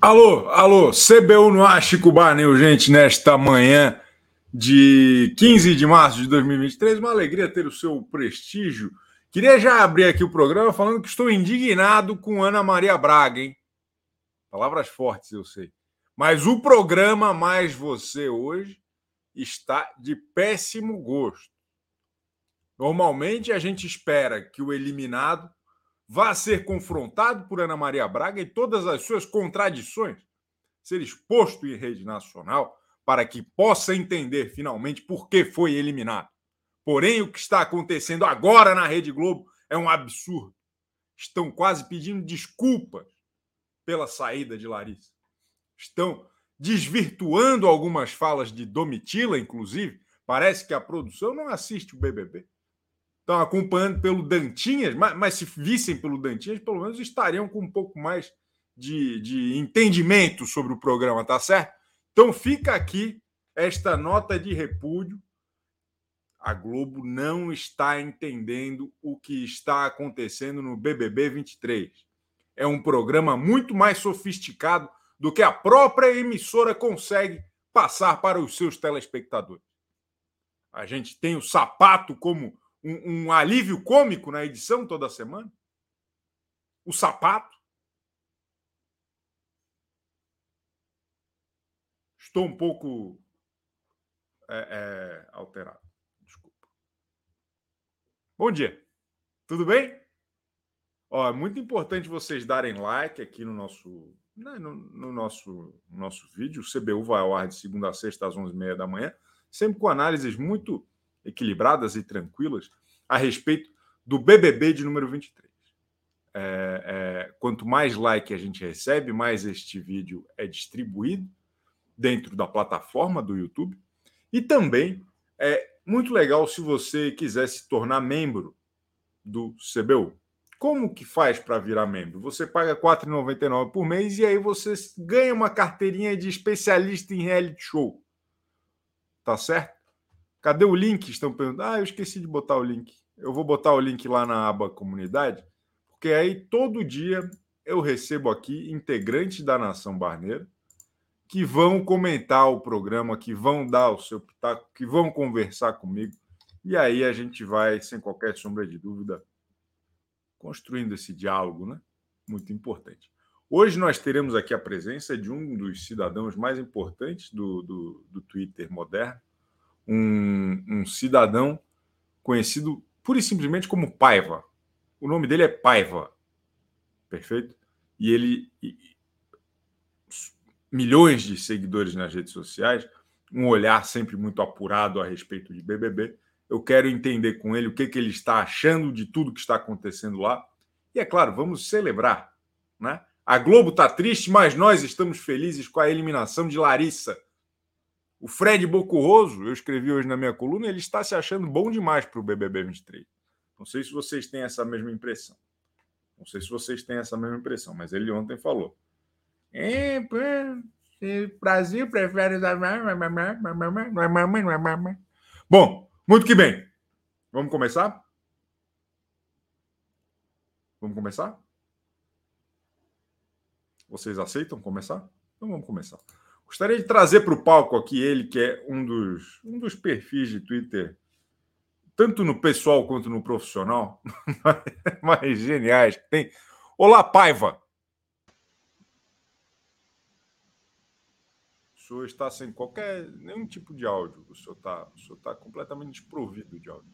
Alô, alô, CBU no ar, Chico Barney, gente, nesta manhã de 15 de março de 2023. Uma alegria ter o seu prestígio. Queria já abrir aqui o programa falando que estou indignado com Ana Maria Braga, hein? Palavras fortes, eu sei. Mas o programa Mais Você hoje está de péssimo gosto. Normalmente a gente espera que o eliminado vá ser confrontado por Ana Maria Braga e todas as suas contradições, ser exposto em rede nacional para que possa entender finalmente por que foi eliminado. Porém, o que está acontecendo agora na Rede Globo é um absurdo. Estão quase pedindo desculpas pela saída de Larissa. Estão desvirtuando algumas falas de Domitila, inclusive. Parece que a produção não assiste o BBB estão acompanhando pelo Dantinhas, mas, mas, se vissem pelo Dantinhas, pelo menos estariam com um pouco mais de, de entendimento sobre o programa, tá certo? Então fica aqui esta nota de repúdio. A Globo não está entendendo o que está acontecendo no BBB 23. É um programa muito mais sofisticado do que a própria emissora consegue passar para os seus telespectadores. A gente tem o sapato como um, um alívio cômico na edição toda semana? O sapato? Estou um pouco é, é, alterado. Desculpa. Bom dia. Tudo bem? Ó, é muito importante vocês darem like aqui no nosso, né, no, no, nosso, no nosso vídeo. O CBU vai ao ar de segunda a sexta às 11h30 da manhã, sempre com análises muito equilibradas e tranquilas a respeito do BBB de número 23. É, é, quanto mais like a gente recebe, mais este vídeo é distribuído dentro da plataforma do YouTube. E também é muito legal se você quiser se tornar membro do CBU. Como que faz para virar membro? Você paga R$ 4,99 por mês e aí você ganha uma carteirinha de especialista em reality show. Tá certo? Cadê o link? Estão perguntando. Ah, eu esqueci de botar o link. Eu vou botar o link lá na aba comunidade, porque aí todo dia eu recebo aqui integrantes da Nação Barneira que vão comentar o programa, que vão dar o seu pitaco, que vão conversar comigo. E aí a gente vai, sem qualquer sombra de dúvida, construindo esse diálogo, né? Muito importante. Hoje nós teremos aqui a presença de um dos cidadãos mais importantes do, do, do Twitter moderno, um, um cidadão conhecido pura e simplesmente como Paiva. O nome dele é Paiva. Perfeito? E ele. E, milhões de seguidores nas redes sociais, um olhar sempre muito apurado a respeito de BBB. Eu quero entender com ele o que, que ele está achando de tudo que está acontecendo lá. E é claro, vamos celebrar. Né? A Globo está triste, mas nós estamos felizes com a eliminação de Larissa o Fred Bocurroso, eu escrevi hoje na minha coluna, ele está se achando bom demais para o BBB 23. Não sei se vocês têm essa mesma impressão. Não sei se vocês têm essa mesma impressão, mas ele ontem falou. É, Brasil prefere. Bom, muito que bem. Vamos começar? Vamos começar? Vocês aceitam começar? Então vamos começar. Gostaria de trazer para o palco aqui ele, que é um dos, um dos perfis de Twitter, tanto no pessoal quanto no profissional, mais geniais que tem. Olá, Paiva! O senhor está sem qualquer, nenhum tipo de áudio. O senhor está, o senhor está completamente desprovido de áudio.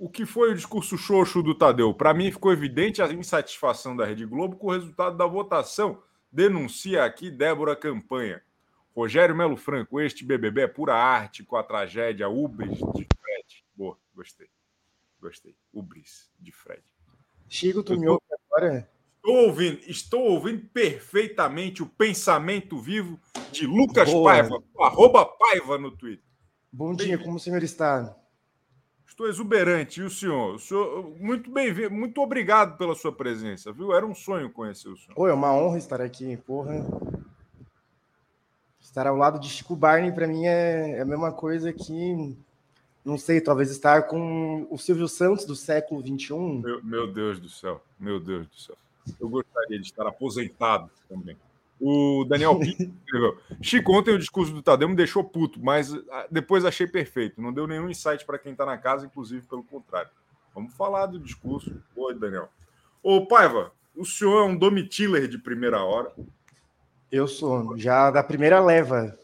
O que foi o discurso xoxo do Tadeu? Para mim ficou evidente a insatisfação da Rede Globo com o resultado da votação. Denuncia aqui Débora Campanha. Rogério Melo Franco, este BBB é pura arte com a tragédia Ubris de Fred. Boa, gostei. Gostei. Ubris de Fred. Chico, tu me ouve agora? Estou ouvindo, estou ouvindo perfeitamente o pensamento vivo de Lucas Boa. Paiva, arroba Paiva no Twitter. Bom dia, como o senhor está? Estou exuberante. E o senhor? O senhor muito bem-vindo, muito obrigado pela sua presença, viu? Era um sonho conhecer o senhor. Oi, é uma honra estar aqui, porra. Estar ao lado de Chico Barney, para mim, é, é a mesma coisa que, não sei, talvez estar com o Silvio Santos do século XXI. Meu, meu Deus do céu, meu Deus do céu. Eu gostaria de estar aposentado também. O Daniel Pinto escreveu: Chico, ontem o discurso do Tadeu me deixou puto, mas ah, depois achei perfeito. Não deu nenhum insight para quem está na casa, inclusive pelo contrário. Vamos falar do discurso. Oi, Daniel. Ô, Paiva, o senhor é um domitiller de primeira hora. Eu sou, já da primeira leva.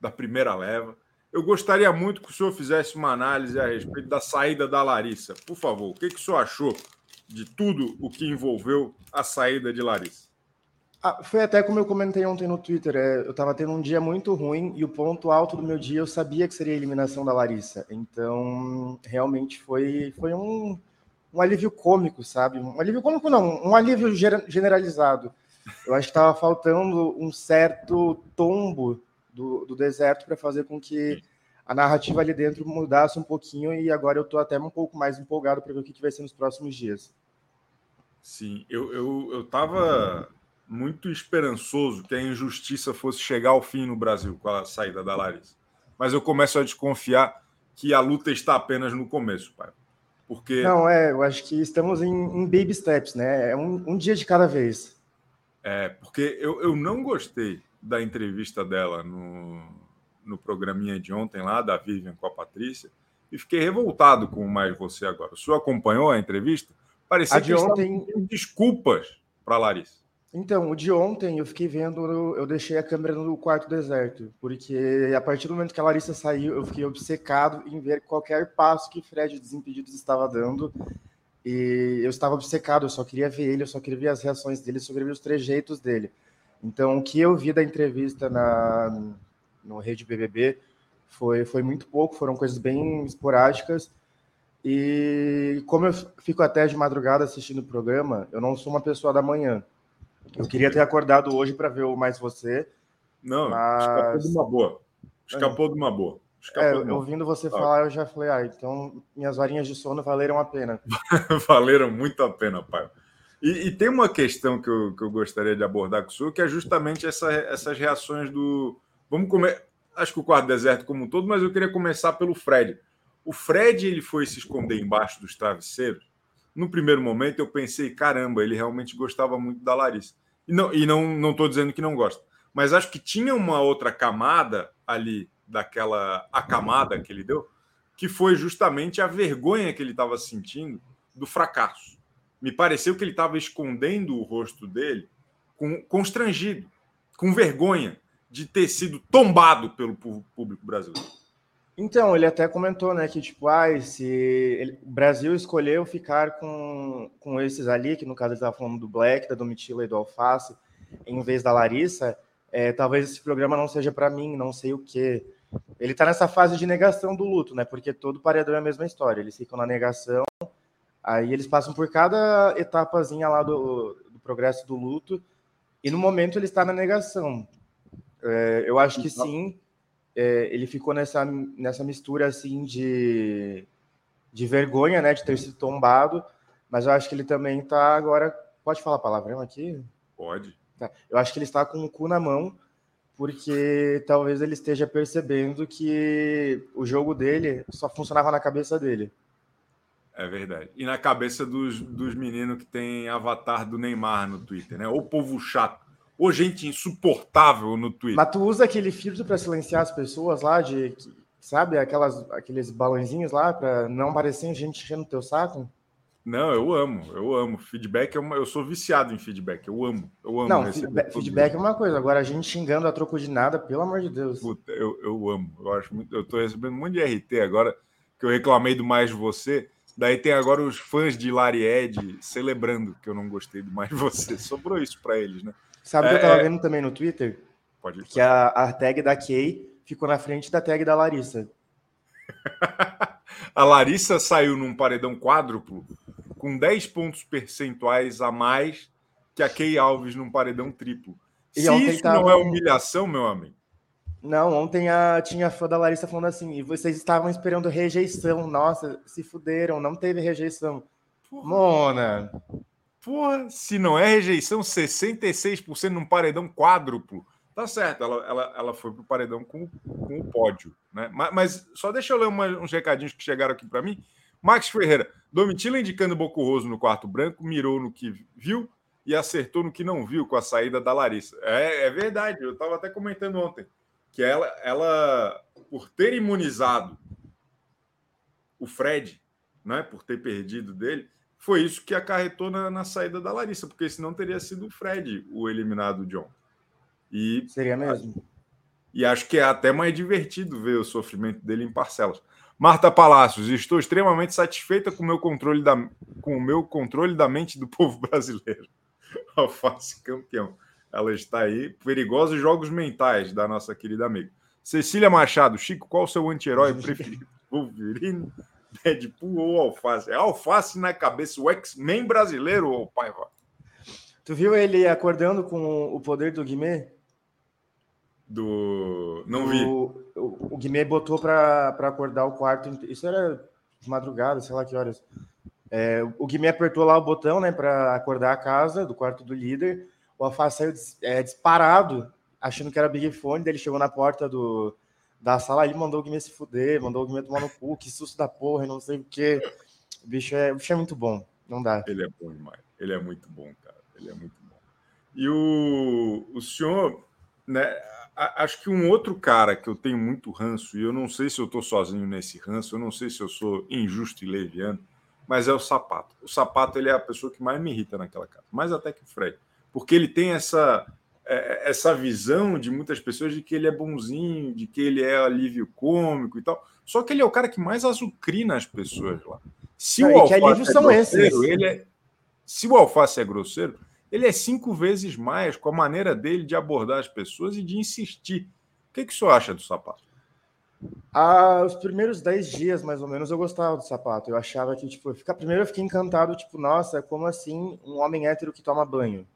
Da primeira leva. Eu gostaria muito que o senhor fizesse uma análise a respeito da saída da Larissa. Por favor, o que, que o senhor achou de tudo o que envolveu a saída de Larissa? Ah, foi até como eu comentei ontem no Twitter. É, eu estava tendo um dia muito ruim e o ponto alto do meu dia eu sabia que seria a eliminação da Larissa. Então, realmente foi, foi um, um alívio cômico, sabe? Um alívio cômico, não, um alívio generalizado. Eu acho que estava faltando um certo tombo do, do deserto para fazer com que a narrativa ali dentro mudasse um pouquinho e agora eu estou até um pouco mais empolgado para ver o que, que vai ser nos próximos dias. Sim, eu, eu, eu muito esperançoso que a injustiça fosse chegar ao fim no Brasil com a saída da Larissa. Mas eu começo a desconfiar que a luta está apenas no começo, pai. Porque... Não, é, eu acho que estamos em, em baby steps, né? É um, um, dia de cada vez. É, porque eu, eu não gostei da entrevista dela no, no programinha de ontem lá, da Vivian com a Patrícia, e fiquei revoltado com o Mais Você agora. O senhor acompanhou a entrevista? Parecia a de que ontem... desculpas para Larissa. Então, o de ontem eu fiquei vendo, eu deixei a câmera no quarto deserto, porque a partir do momento que a Larissa saiu, eu fiquei obcecado em ver qualquer passo que Fred Desimpedidos estava dando. E eu estava obcecado, eu só queria ver ele, eu só queria ver as reações dele, só queria ver os trejeitos dele. Então, o que eu vi da entrevista na, no Rede BBB foi, foi muito pouco, foram coisas bem esporádicas. E como eu fico até de madrugada assistindo o programa, eu não sou uma pessoa da manhã. Eu queria ter acordado hoje para ver o Mais Você. Não, mas... escapou de uma boa. Escapou é. de uma boa. Escapou é, uma... ouvindo você falar, eu já falei, ah, então minhas horinhas de sono valeram a pena. valeram muito a pena, pai. E, e, tem uma questão que eu, que eu gostaria de abordar com o senhor, que é justamente essa, essas reações do. Vamos comer. Acho que o quarto deserto como um todo, mas eu queria começar pelo Fred. O Fred ele foi se esconder embaixo dos travesseiros no primeiro momento eu pensei, caramba, ele realmente gostava muito da Larissa. E não e não não estou dizendo que não gosta, mas acho que tinha uma outra camada ali daquela a camada que ele deu, que foi justamente a vergonha que ele estava sentindo do fracasso. Me pareceu que ele estava escondendo o rosto dele com, constrangido, com vergonha de ter sido tombado pelo público brasileiro. Então, ele até comentou, né, que tipo, ah, se ele, o Brasil escolheu ficar com, com esses ali, que no caso ele estava falando do Black, da Domitila e do Alface, em vez da Larissa, é, talvez esse programa não seja para mim, não sei o quê. Ele está nessa fase de negação do luto, né, porque todo paredão é a mesma história, eles ficam na negação, aí eles passam por cada etapazinha lá do, do progresso do luto, e no momento ele está na negação. É, eu acho que então sim é, ele ficou nessa, nessa mistura assim de, de vergonha, né, de ter sido tombado, mas eu acho que ele também está agora. Pode falar palavrão aqui? Pode. Tá. Eu acho que ele está com o cu na mão, porque talvez ele esteja percebendo que o jogo dele só funcionava na cabeça dele. É verdade. E na cabeça dos, dos meninos que tem avatar do Neymar no Twitter, né? O povo chato ou gente insuportável no Twitter. Mas tu usa aquele filtro para silenciar as pessoas lá, de sabe, aquelas, aqueles balãozinhos lá, para não parecer gente enchendo teu saco? Não, eu amo, eu amo. Feedback é uma, eu sou viciado em feedback, eu amo, eu amo. Não, feedback, feedback é uma coisa, agora a gente xingando a troco de nada, pelo amor de Deus. Puta, eu, eu amo, eu acho muito, eu tô recebendo um monte de RT agora, que eu reclamei do mais de você, daí tem agora os fãs de Laried celebrando que eu não gostei do mais de você, sobrou isso para eles, né? Sabe o é, que eu tava é. vendo também no Twitter? Pode ir. Que a, a tag da Kay ficou na frente da tag da Larissa. a Larissa saiu num paredão quádruplo com 10 pontos percentuais a mais que a Kay Alves num paredão triplo. E Se isso tava... não é humilhação, meu amigo. Não, ontem a, tinha fã da Larissa falando assim, e vocês estavam esperando rejeição. Nossa, se fuderam, não teve rejeição. Porra. Mona, Porra, se não é rejeição, 66% num paredão quádruplo. Tá certo, ela, ela, ela foi pro paredão com, com o pódio, né? Mas, mas só deixa eu ler uma, uns recadinhos que chegaram aqui para mim. Max Ferreira, Domitila indicando Bocurroso no quarto branco, mirou no que viu e acertou no que não viu com a saída da Larissa. É, é verdade, eu estava até comentando ontem que ela, ela, por ter imunizado o Fred, né, por ter perdido dele, foi isso que acarretou na, na saída da Larissa, porque senão teria sido o Fred o eliminado John. E seria mesmo. E acho que é até mais divertido ver o sofrimento dele em parcelas. Marta Palácios, estou extremamente satisfeita com o meu controle da, com o meu controle da mente do povo brasileiro. Alface campeão. Ela está aí. Perigosos jogos mentais da nossa querida amiga. Cecília Machado, Chico, qual o seu anti-herói preferido? Wolverine, Deadpool ou Alface? É Alface na cabeça, o X-Men brasileiro ou Paiva? Tu viu ele acordando com o poder do Guimê? Do. Não vi. O, o, o Guimê botou para acordar o quarto. Isso era de madrugada, sei lá que horas. É, o Guimê apertou lá o botão, né, para acordar a casa do quarto do líder. O Alface saiu é, disparado, achando que era Big Fone. Daí ele chegou na porta do, da sala e mandou o Guimê se fuder, mandou o Guimê tomar no cu, que susto da porra, não sei o quê. O bicho é, o bicho é muito bom, não dá. Ele é bom demais. Ele é muito bom, cara. Ele é muito bom. E o, o senhor, né? Acho que um outro cara que eu tenho muito ranço, e eu não sei se eu estou sozinho nesse ranço, eu não sei se eu sou injusto e leviano, mas é o sapato. O sapato ele é a pessoa que mais me irrita naquela casa, mais até que o Fred, porque ele tem essa essa visão de muitas pessoas de que ele é bonzinho, de que ele é alívio cômico e tal. Só que ele é o cara que mais azucrina as pessoas lá. Se Não, o alface é grosseiro, ele é, se o alface é grosseiro, ele é cinco vezes mais com a maneira dele de abordar as pessoas e de insistir. O que, que o senhor acha do sapato? Ah, os primeiros dez dias, mais ou menos, eu gostava do sapato. Eu achava que, tipo, ficar primeiro eu fiquei encantado, tipo, nossa, como assim um homem hétero que toma banho?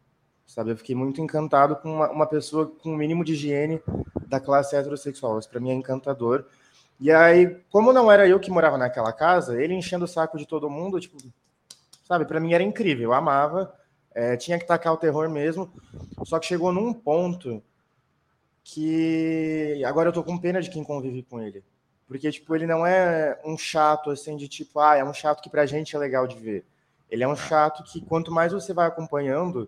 Sabe, eu fiquei muito encantado com uma, uma pessoa com o mínimo de higiene da classe heterossexual. Isso para mim é encantador. E aí, como não era eu que morava naquela casa, ele enchendo o saco de todo mundo, tipo, sabe, para mim era incrível. Eu amava, é, tinha que tacar o terror mesmo. Só que chegou num ponto que agora eu tô com pena de quem convive com ele. Porque, tipo, ele não é um chato, assim, de tipo, ah, é um chato que pra gente é legal de ver. Ele é um chato que quanto mais você vai acompanhando,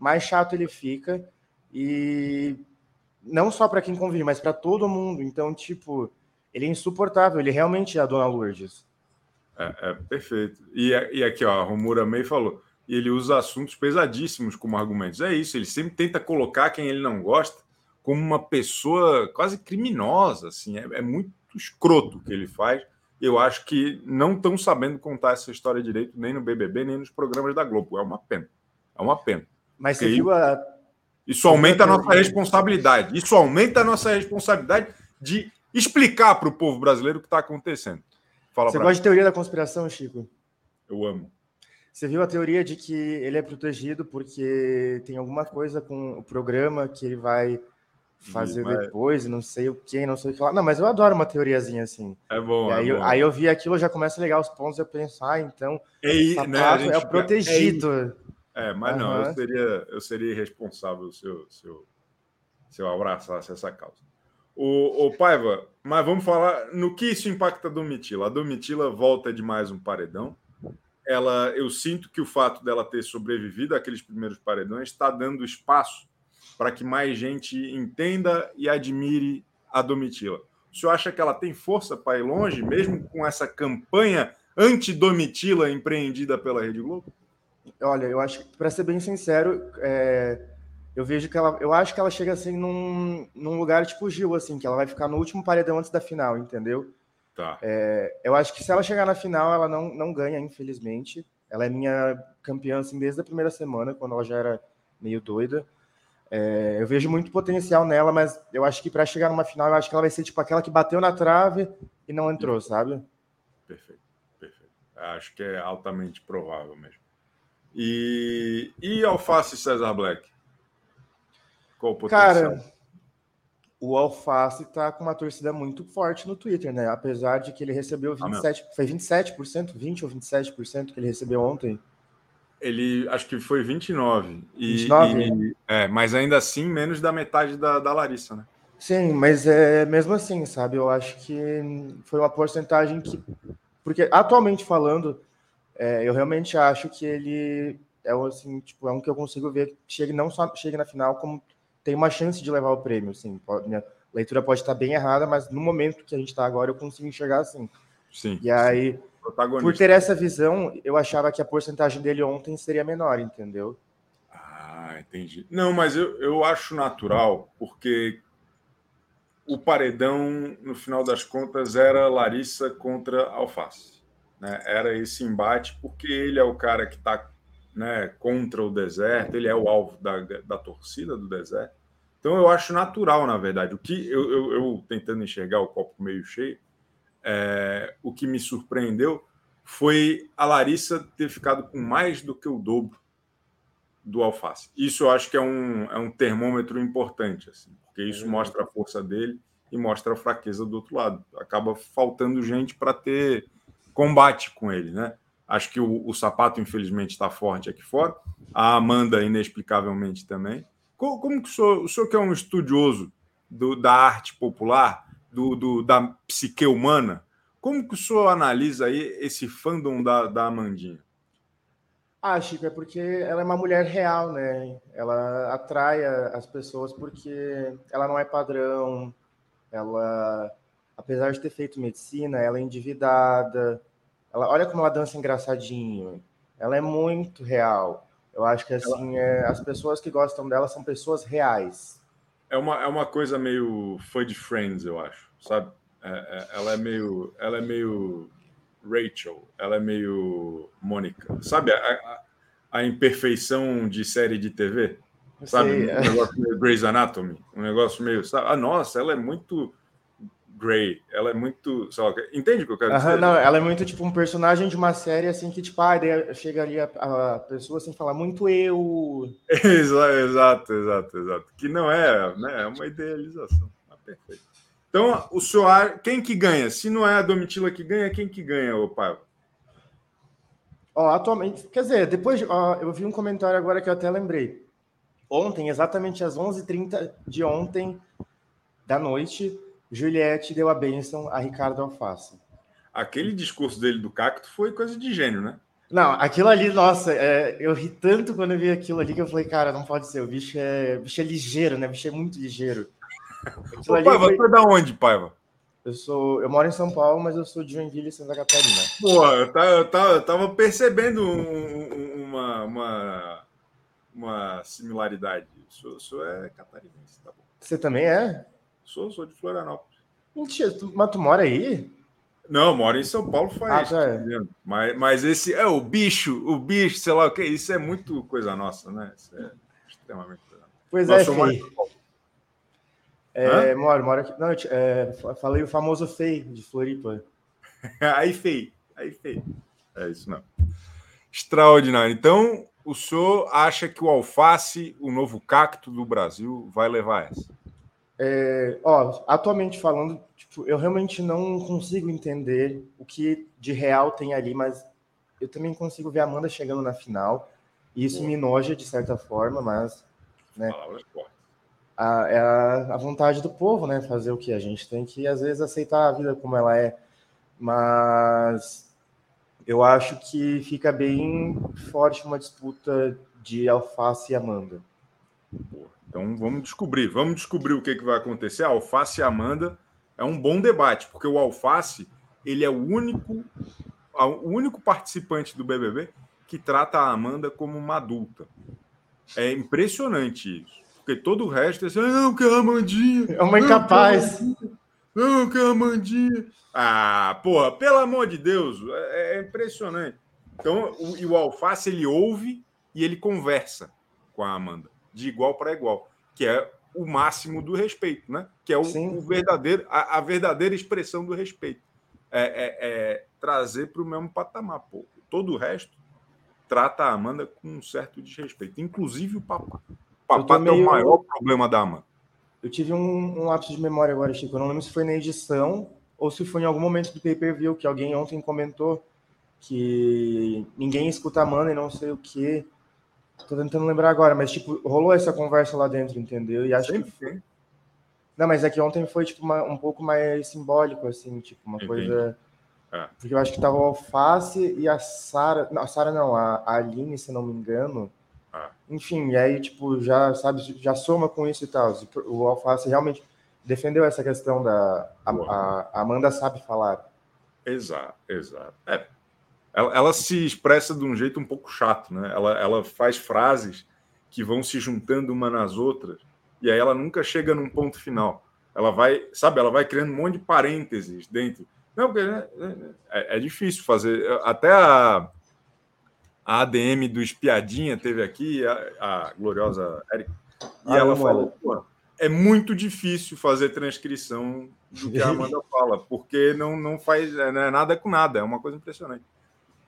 mais chato ele fica. E não só para quem convive, mas para todo mundo. Então, tipo, ele é insuportável. Ele realmente é a Dona Lourdes. É, é perfeito. E, e aqui, ó, a Romura May falou. Ele usa assuntos pesadíssimos como argumentos. É isso, ele sempre tenta colocar quem ele não gosta como uma pessoa quase criminosa, assim, é, é muito escroto o que ele faz. Eu acho que não estão sabendo contar essa história direito nem no BBB nem nos programas da Globo. É uma pena. É uma pena. Mas você viu a. Isso aumenta a nossa responsabilidade. Isso aumenta a nossa responsabilidade de explicar para o povo brasileiro o que está acontecendo. Fala você gosta mim. de teoria da conspiração, Chico? Eu amo. Você viu a teoria de que ele é protegido porque tem alguma coisa com o programa que ele vai fazer mas... depois, não sei o que, não sei o que lá. Não, mas eu adoro uma teoriazinha assim. É bom. E aí, é bom. aí eu vi aquilo, já começa a ligar os pontos, eu penso, ah, então é, o né, é o protegido. É, é mas uhum. não, eu seria, eu seria irresponsável se eu, se eu, se eu abraçasse essa causa. O, o Paiva, mas vamos falar no que isso impacta a Domitila. A Domitila volta de mais um paredão. Ela, eu sinto que o fato dela ter sobrevivido àqueles primeiros paredões está dando espaço para que mais gente entenda e admire a Domitila. O senhor acha que ela tem força para ir longe, mesmo com essa campanha anti-Domitila empreendida pela Rede Globo? Olha, eu acho que, para ser bem sincero, é, eu vejo que ela, eu acho que ela chega assim num, num lugar tipo Gil, assim, que ela vai ficar no último paredão antes da final, entendeu? Tá. É, eu acho que se ela chegar na final, ela não, não ganha, infelizmente. Ela é minha campeã assim, desde a primeira semana, quando ela já era meio doida. É, eu vejo muito potencial nela, mas eu acho que para chegar numa final, eu acho que ela vai ser tipo aquela que bateu na trave e não entrou, sabe? Perfeito, perfeito. Acho que é altamente provável mesmo. E, e Alface César Black? Qual o potencial? Cara, o Alface tá com uma torcida muito forte no Twitter, né? Apesar de que ele recebeu 27, ah, foi 27%, 20 ou 27% que ele recebeu ontem. Ele acho que foi 29. E, 29? E, é, mas ainda assim, menos da metade da, da Larissa, né? Sim, mas é mesmo assim, sabe? Eu acho que foi uma porcentagem que. Porque atualmente falando, é, eu realmente acho que ele é assim, tipo, é um que eu consigo ver que chegue não só chegue na final, como tem uma chance de levar o prêmio, assim. Pode, minha leitura pode estar bem errada, mas no momento que a gente está agora, eu consigo enxergar assim. Sim. E aí, por ter essa visão, eu achava que a porcentagem dele ontem seria menor, entendeu? Ah, entendi. Não, mas eu, eu acho natural, porque o paredão, no final das contas, era Larissa contra Alface. Né? Era esse embate, porque ele é o cara que está né, contra o deserto, ele é o alvo da, da torcida do deserto. Então eu acho natural, na verdade. O que eu, eu, eu tentando enxergar o copo meio cheio, é, o que me surpreendeu foi a Larissa ter ficado com mais do que o dobro do Alface. Isso eu acho que é um, é um termômetro importante, assim, porque isso uhum. mostra a força dele e mostra a fraqueza do outro lado. Acaba faltando gente para ter combate com ele, né? Acho que o, o sapato, infelizmente, está forte aqui fora. A Amanda, inexplicavelmente, também. Como, como que o senhor, o senhor que é um estudioso do, da arte popular, do, do, da psique humana, como que o senhor analisa aí esse fandom da, da Amandinha? Ah, Chico, é porque ela é uma mulher real, né? Ela atrai as pessoas porque ela não é padrão, ela, apesar de ter feito medicina, ela é endividada. Ela, olha como ela dança engraçadinho. Ela é muito real. Eu acho que assim, é, as pessoas que gostam dela são pessoas reais. É uma, é uma coisa meio foi de Friends, eu acho, sabe? É, é, ela é meio, ela é meio Rachel, ela é meio Mônica. Sabe a, a, a, imperfeição de série de TV? Sabe? Um é. negócio meio Grey's Anatomy. Um negócio meio. Sabe? Ah, nossa, ela é muito Grey. Ela é muito. Só, entende o que eu quero dizer? não, ela é muito tipo um personagem de uma série assim que, tipo, ah, daí chega ali a, a pessoa assim falar muito eu. exato, exato, exato. Que não é, né? É uma idealização. Ah, perfeito. Então, o senhor, quem que ganha? Se não é a Domitila que ganha, quem que ganha, o Paiva? Ó, atualmente, quer dizer, depois ó, eu vi um comentário agora que eu até lembrei. Ontem, exatamente às 11h30 de ontem, da noite, Juliette deu a bênção a Ricardo Alface. Aquele discurso dele do cacto foi coisa de gênio, né? Não, aquilo ali, nossa, é, eu ri tanto quando eu vi aquilo ali que eu falei, cara, não pode ser, o bicho é, o bicho é ligeiro, né? O bicho é muito ligeiro. Ô, Paiva, foi... você é da onde, Paiva? Eu sou, eu moro em São Paulo, mas eu sou de Joinville, Santa Catarina. Pô, eu, tá, eu, tá, eu tava percebendo um, uma, uma, uma similaridade. O senhor é catarinense, tá bom? Você também é? Sou, sou de Florianópolis. Mentira, tu, mas tu mora aí? Não, moro em São Paulo faz. Ah, tá. mas, mas esse é o bicho, o bicho, sei lá o que, isso é muito coisa nossa, né? Isso é extremamente coisa Pois é, é, moro, moro aqui. Não, é, falei o famoso FEI de Floripa. aí, FEI. Aí, FEI. É isso não. Extraordinário. Então, o senhor acha que o alface, o novo cacto do Brasil, vai levar essa? É, ó, atualmente falando, tipo, eu realmente não consigo entender o que de real tem ali, mas eu também consigo ver a Amanda chegando na final. E isso me noja de certa forma, mas. Né, a, é a, a, vontade do povo, né? Fazer o que? A gente tem que, às vezes, aceitar a vida como ela é. Mas eu acho que fica bem forte uma disputa de Alface e Amanda. Então vamos descobrir, vamos descobrir o que, que vai acontecer. A Alface e Amanda é um bom debate, porque o Alface ele é o único, o único participante do BBB que trata a Amanda como uma adulta. É impressionante isso. Porque todo o resto é assim, não, que é a Amandinha. É uma incapaz. Não, que é a Amandinha. Ah, porra, pelo amor de Deus, é, é impressionante. Então, o, e o Alface, ele ouve e ele conversa com a Amanda, de igual para igual, que é o máximo do respeito, né? Que é o, o verdadeiro, a, a, verdadeira expressão do respeito. É, é, é trazer para o mesmo patamar. Pô. Todo o resto trata a Amanda com um certo desrespeito, inclusive o papai. Papá meio... é o maior problema da AMA. Eu tive um, um lapso de memória agora, Chico. Eu não lembro se foi na edição ou se foi em algum momento do pay-per-view que alguém ontem comentou que ninguém escuta a Amanda e não sei o que. Tô tentando lembrar agora, mas tipo, rolou essa conversa lá dentro, entendeu? E acho Sempre. que Não, mas é que ontem foi tipo uma, um pouco mais simbólico assim, tipo, uma Entendi. coisa É. Porque eu acho que tava o Alface e a Sara. Não, a Sara não, a Aline, se não me engano. É. Enfim, e aí, tipo, já, sabe, já soma com isso e tal. O Alface realmente defendeu essa questão da. A, a Amanda sabe falar. Exato, exato. É, ela, ela, se expressa de um jeito um pouco chato, né? Ela, ela faz frases que vão se juntando uma nas outras e aí ela nunca chega num ponto final. Ela vai, sabe, ela vai criando um monte de parênteses dentro. Não, né, é, é difícil fazer. Até a, a ADM do Espiadinha teve aqui, a, a gloriosa Erika, e ah, ela falou: é muito difícil fazer transcrição do que a Amanda fala, porque não, não faz é, não é nada com nada, é uma coisa impressionante.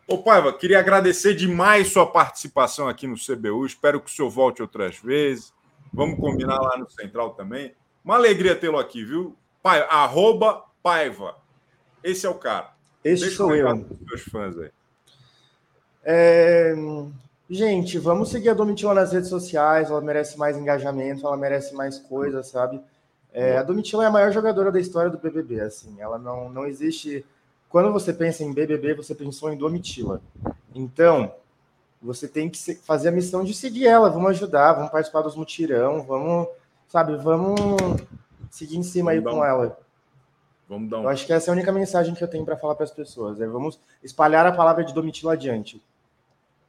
Ô, Paiva, queria agradecer demais sua participação aqui no CBU. Espero que o senhor volte outras vezes. Vamos combinar lá no Central também. Uma alegria tê-lo aqui, viu? Pai, arroba Paiva. Esse é o cara. Esse Deixa sou eu. Meus fãs aí. É... Gente, vamos seguir a Domitila nas redes sociais. Ela merece mais engajamento, ela merece mais coisas, sabe? É, a Domitila é a maior jogadora da história do BBB. Assim, ela não, não existe quando você pensa em BBB, você pensou em Domitila. Então, você tem que fazer a missão de seguir ela. Vamos ajudar, vamos participar dos mutirão, vamos, sabe, vamos seguir em cima vamos aí com um... ela. Vamos dar um... Eu acho que essa é a única mensagem que eu tenho para falar para as pessoas. É vamos espalhar a palavra de Domitila adiante.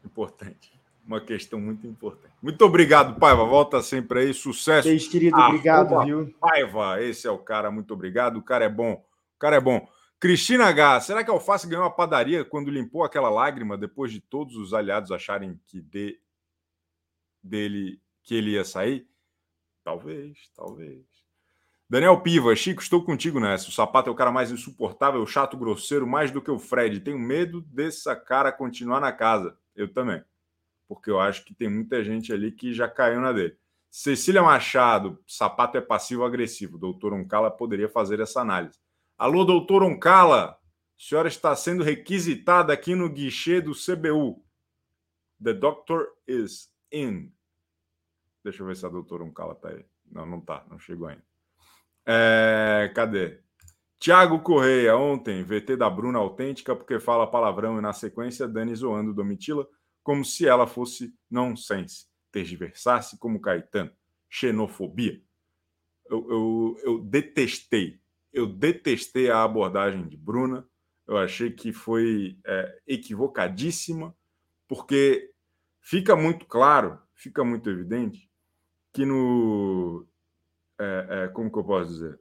Importante. Uma questão muito importante. Muito obrigado, Paiva. Volta sempre aí. Sucesso. Beijo, querido. Obrigado, viu? Paiva, esse é o cara. Muito obrigado. O cara é bom. O cara é bom. Cristina H, será que a Alface ganhou a padaria quando limpou aquela lágrima depois de todos os aliados acharem que de, dele que ele ia sair? Talvez, talvez. Daniel Piva, Chico, estou contigo nessa. O sapato é o cara mais insuportável, chato, grosseiro, mais do que o Fred. Tenho medo dessa cara continuar na casa. Eu também. Porque eu acho que tem muita gente ali que já caiu na dele. Cecília Machado, sapato é passivo-agressivo. Doutor Uncala poderia fazer essa análise. Alô, doutor Oncala. A senhora está sendo requisitada aqui no guichê do CBU. The doctor is in. Deixa eu ver se a doutora Oncala está aí. Não, não está, não chegou ainda. É, cadê? Tiago Correia, ontem, VT da Bruna autêntica, porque fala palavrão e na sequência Dani zoando Domitila como se ela fosse nonsense, tergiversasse como Caetano, xenofobia. Eu, eu, eu detestei eu detestei a abordagem de Bruna, eu achei que foi é, equivocadíssima, porque fica muito claro, fica muito evidente que no. É, é, como que eu posso dizer?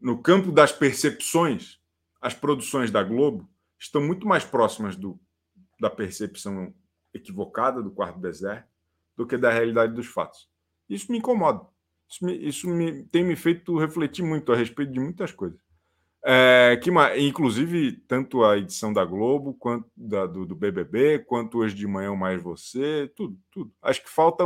No campo das percepções, as produções da Globo estão muito mais próximas do, da percepção equivocada do quarto deserto do que da realidade dos fatos. Isso me incomoda. Isso, me, isso me, tem me feito refletir muito a respeito de muitas coisas. É, que, inclusive, tanto a edição da Globo, quanto da, do, do, BBB, quanto hoje de manhã Mais Você, tudo, tudo. Acho que falta,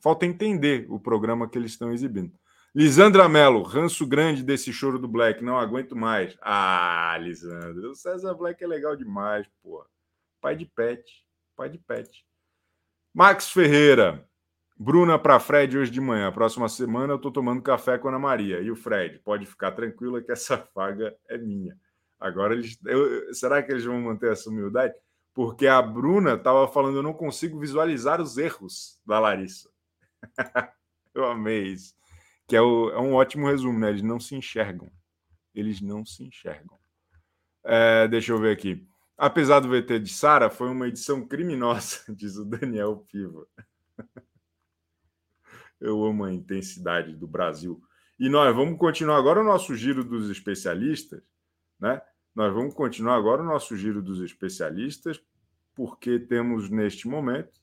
falta entender o programa que eles estão exibindo. Lisandra Mello, ranço grande desse choro do Black, não aguento mais. Ah, Lisandra, o César Black é legal demais, pô. Pai de pet, pai de pet. Max Ferreira, Bruna para Fred hoje de manhã. Próxima semana eu estou tomando café com a Ana Maria. E o Fred, pode ficar tranquila que essa vaga é minha. Agora, eles, eu, será que eles vão manter essa humildade? Porque a Bruna estava falando, eu não consigo visualizar os erros da Larissa. eu amei isso. Que é, o, é, um ótimo resumo, né? Eles não se enxergam. Eles não se enxergam. É, deixa eu ver aqui. Apesar do VT de Sara, foi uma edição criminosa, diz o Daniel Piva. Eu amo a intensidade do Brasil. E nós vamos continuar agora o nosso giro dos especialistas, né? Nós vamos continuar agora o nosso giro dos especialistas, porque temos neste momento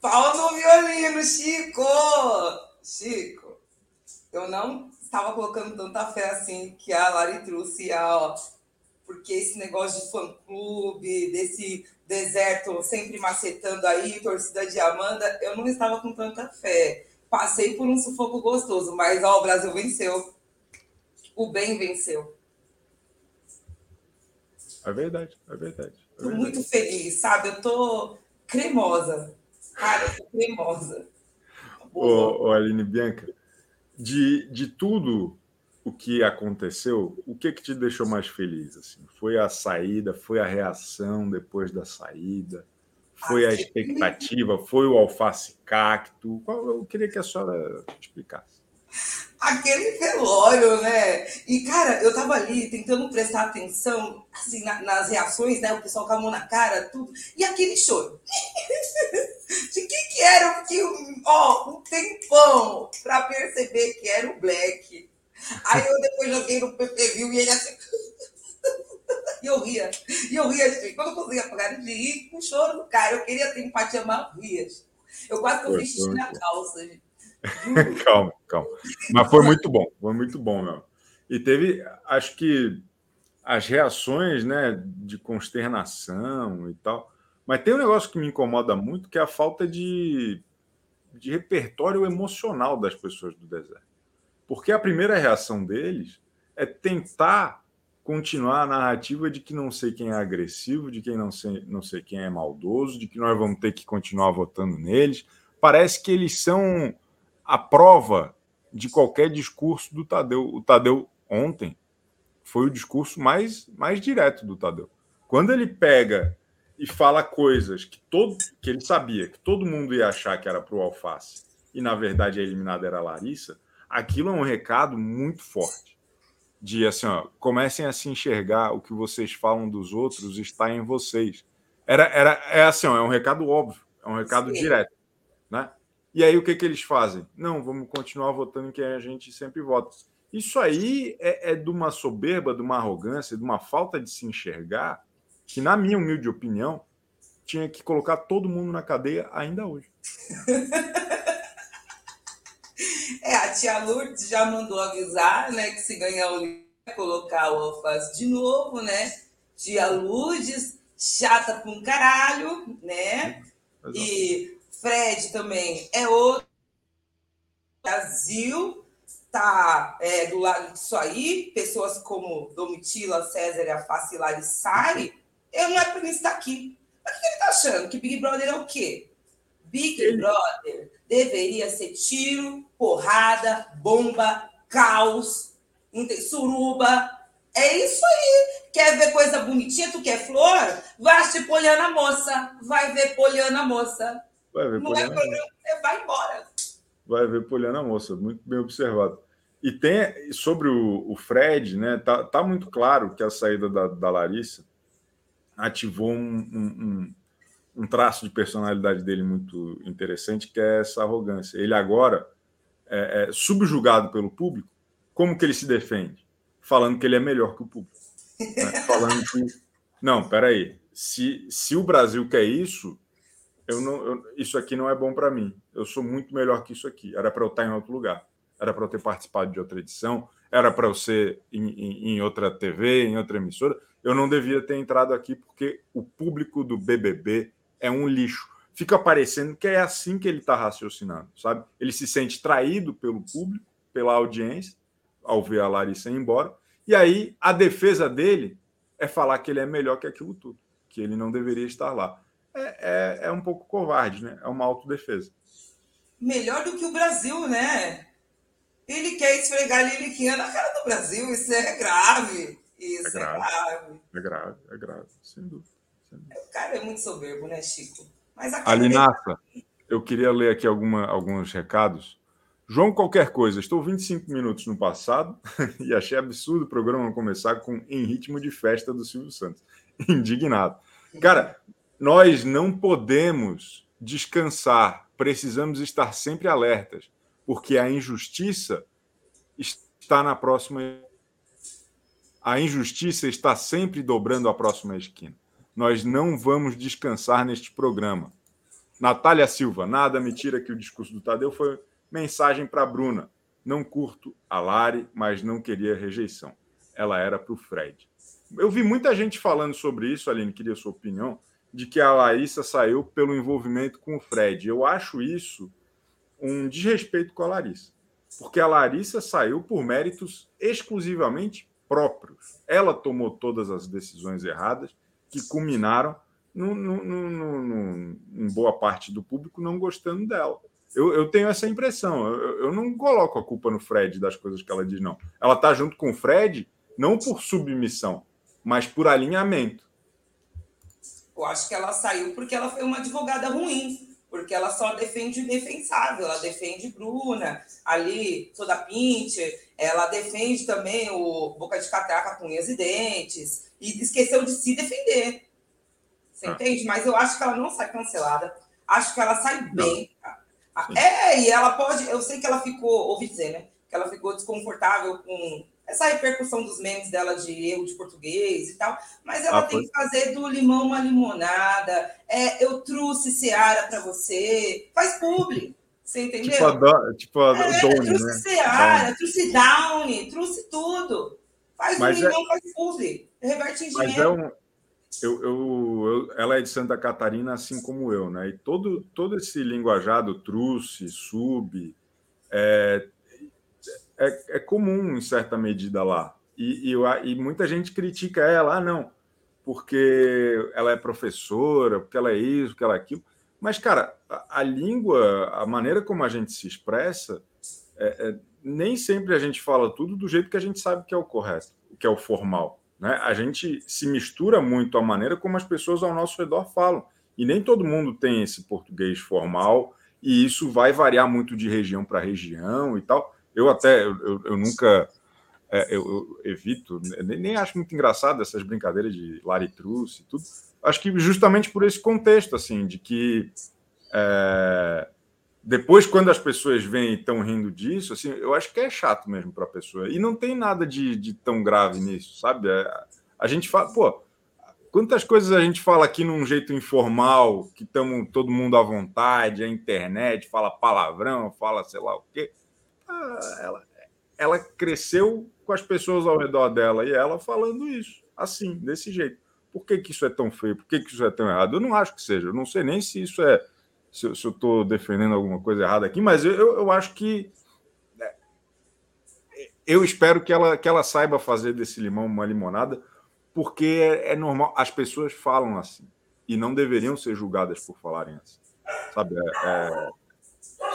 Pau no violino, Chico! Chico, eu não estava colocando tanta fé assim que a Lari trouxe a, porque esse negócio de fã-clube, desse deserto sempre macetando aí, torcida de Amanda, eu não estava com tanta fé. Passei por um sufoco gostoso, mas ó, o Brasil venceu. O bem venceu. É verdade, é verdade. É tô muito feliz, sabe? Eu tô cremosa. Cara, eu cremosa. Ô, ô, Aline Bianca, de, de tudo o que aconteceu, o que que te deixou mais feliz? Assim? Foi a saída, foi a reação depois da saída, foi a expectativa, foi o alface cacto? Eu queria que a senhora explicasse. Aquele velório, né? E, cara, eu tava ali tentando prestar atenção, assim, na, nas reações, né? O pessoal com a mão na cara, tudo. E aquele choro. De que que era que, ó, um tempão pra perceber que era o Black. Aí eu depois joguei no PPV e ele assim... E eu ria. E eu ria assim. Quando eu conseguia parar de rir, com choro no cara. Eu queria ter empatia, mas eu ria. Eu quase que eu fiz xixi na calça, gente. calma, calma. Mas foi muito bom, foi muito bom, meu. E teve, acho que as reações, né, de consternação e tal. Mas tem um negócio que me incomoda muito, que é a falta de, de repertório emocional das pessoas do deserto. Porque a primeira reação deles é tentar continuar a narrativa de que não sei quem é agressivo, de quem não sei, não sei quem é maldoso, de que nós vamos ter que continuar votando neles. Parece que eles são a prova de qualquer discurso do Tadeu. O Tadeu ontem foi o discurso mais, mais direto do Tadeu. Quando ele pega e fala coisas que todo que ele sabia que todo mundo ia achar que era para o Alface e na verdade a eliminada era a Larissa, aquilo é um recado muito forte de assim, ó, comecem a se enxergar o que vocês falam dos outros está em vocês. Era, era é assim, ó, é um recado óbvio, é um recado Sim. direto, né? E aí o que, que eles fazem? Não, vamos continuar votando em quem a gente sempre vota. Isso aí é, é de uma soberba, de uma arrogância, de uma falta de se enxergar, que, na minha humilde opinião, tinha que colocar todo mundo na cadeia ainda hoje. É, a tia Lourdes já mandou avisar, né, que se ganhar o livro, colocar o alface de novo, né? Tia Lourdes, chata pra um caralho, né? Exato. E Fred também é outro. Brasil está é, do lado disso aí. Pessoas como Domitila, César e a Sari, eu não é para mim estar aqui. Mas o que ele está achando? Que Big Brother é o quê? Big. Brother deveria ser tiro, porrada, bomba, caos, suruba. É isso aí. Quer ver coisa bonitinha? Tu quer flor? Vai assistir Poliana Moça. Vai ver Poliana Moça. Vai ver não é programa, você vai embora. Vai ver Poliana Moça, muito bem observado. E tem sobre o, o Fred, né? Tá, tá, muito claro que a saída da, da Larissa ativou um, um, um, traço de personalidade dele muito interessante, que é essa arrogância. Ele agora é, é subjugado pelo público, como que ele se defende? Falando que ele é melhor que o público. Né? Falando que. Não, peraí. Se, se o Brasil quer isso, eu não, eu, isso aqui não é bom para mim. Eu sou muito melhor que isso aqui. Era para eu estar em outro lugar. Era para eu ter participado de outra edição. Era para eu ser em, em, em, outra TV, em outra emissora. Eu não devia ter entrado aqui porque o público do BBB é um lixo. Fica parecendo que é assim que ele está raciocinando, sabe? Ele se sente traído pelo público, pela audiência, ao ver a Larissa ir embora. E aí a defesa dele é falar que ele é melhor que aquilo tudo, que ele não deveria estar lá é, é, é um pouco covarde, né? É uma autodefesa. Melhor do que o Brasil, né? Ele quer esfregar a Liliquinha na cara do Brasil, isso é grave. Isso é grave. É grave, é grave, é grave sem, dúvida, sem dúvida. O cara é muito soberbo, né, Chico? Mas Alinassa, eu queria ler aqui alguma, alguns recados. João, qualquer coisa, estou 25 minutos no passado e achei absurdo o programa começar com Em Ritmo de Festa do Silvio Santos. Indignado. Cara, nós não podemos descansar, precisamos estar sempre alertas, porque a injustiça está na próxima. A injustiça está sempre dobrando a próxima esquina. Nós não vamos descansar neste programa. Natália Silva, nada me tira que o discurso do Tadeu foi mensagem para Bruna. Não curto a Lari, mas não queria rejeição. Ela era para o Fred. Eu vi muita gente falando sobre isso, Aline, queria sua opinião de que a Larissa saiu pelo envolvimento com o Fred. Eu acho isso um desrespeito com a Larissa, porque a Larissa saiu por méritos exclusivamente próprios. Ela tomou todas as decisões erradas que culminaram em boa parte do público não gostando dela. Eu, eu tenho essa impressão. Eu, eu, não coloco a culpa no Fred das coisas que ela diz, não. Ela está junto com o Fred, não por submissão, mas por alinhamento. Eu acho que ela saiu porque ela foi uma advogada ruim porque ela só defende o indefensável, ela defende Bruna, ali, toda Pinte, ela defende também o Boca de Catraca com unhas e dentes, e esqueceu de se defender. Você ah. entende? Mas eu acho que ela não sai cancelada, acho que ela sai bem. Sim. É, e ela pode, eu sei que ela ficou, ouvi dizer, né? Que ela ficou desconfortável com essa repercussão dos memes dela de erro de português e tal, mas ela ah, tem que fazer do limão uma limonada. É, eu trouxe Seara para você, faz publi. Você entendeu? Tipo a, tipo a é, Downy, trouxe né? Seara, trouxe Downy, trouxe tudo. Faz mas um limão, é... faz publi. Reverte em dinheiro. Mas é um... Eu, eu, eu, ela é de Santa Catarina, assim como eu, né? E todo, todo esse linguajado, truce, sub, é, é, é comum em certa medida lá. E, e, e, muita gente critica ela, ah, não, porque ela é professora, porque ela é isso, porque ela é aquilo. Mas, cara, a, a língua, a maneira como a gente se expressa, é, é, nem sempre a gente fala tudo do jeito que a gente sabe que é o correto, que é o formal. Né? A gente se mistura muito a maneira como as pessoas ao nosso redor falam. E nem todo mundo tem esse português formal, e isso vai variar muito de região para região e tal. Eu até, eu, eu nunca, é, eu, eu, evito, nem, nem, acho muito engraçado essas brincadeiras de Laritrus e tudo. Acho que justamente por esse contexto, assim, de que é, depois, quando as pessoas vêm e estão rindo disso, assim, eu acho que é chato mesmo para a pessoa. E não tem nada de, de tão grave nisso, sabe? É, a gente fala, pô, quantas coisas a gente fala aqui num jeito informal, que estamos todo mundo à vontade, a internet fala palavrão, fala sei lá o quê ela, ela cresceu com as pessoas ao redor dela e ela falando isso, assim, desse jeito. Por que, que isso é tão feio? Por que, que isso é tão errado? Eu não acho que seja. Eu não sei nem se isso é. Se, se eu estou defendendo alguma coisa errada aqui, mas eu, eu acho que. É, eu espero que ela, que ela saiba fazer desse limão uma limonada, porque é, é normal. As pessoas falam assim e não deveriam ser julgadas por falarem assim. Sabe? É, é,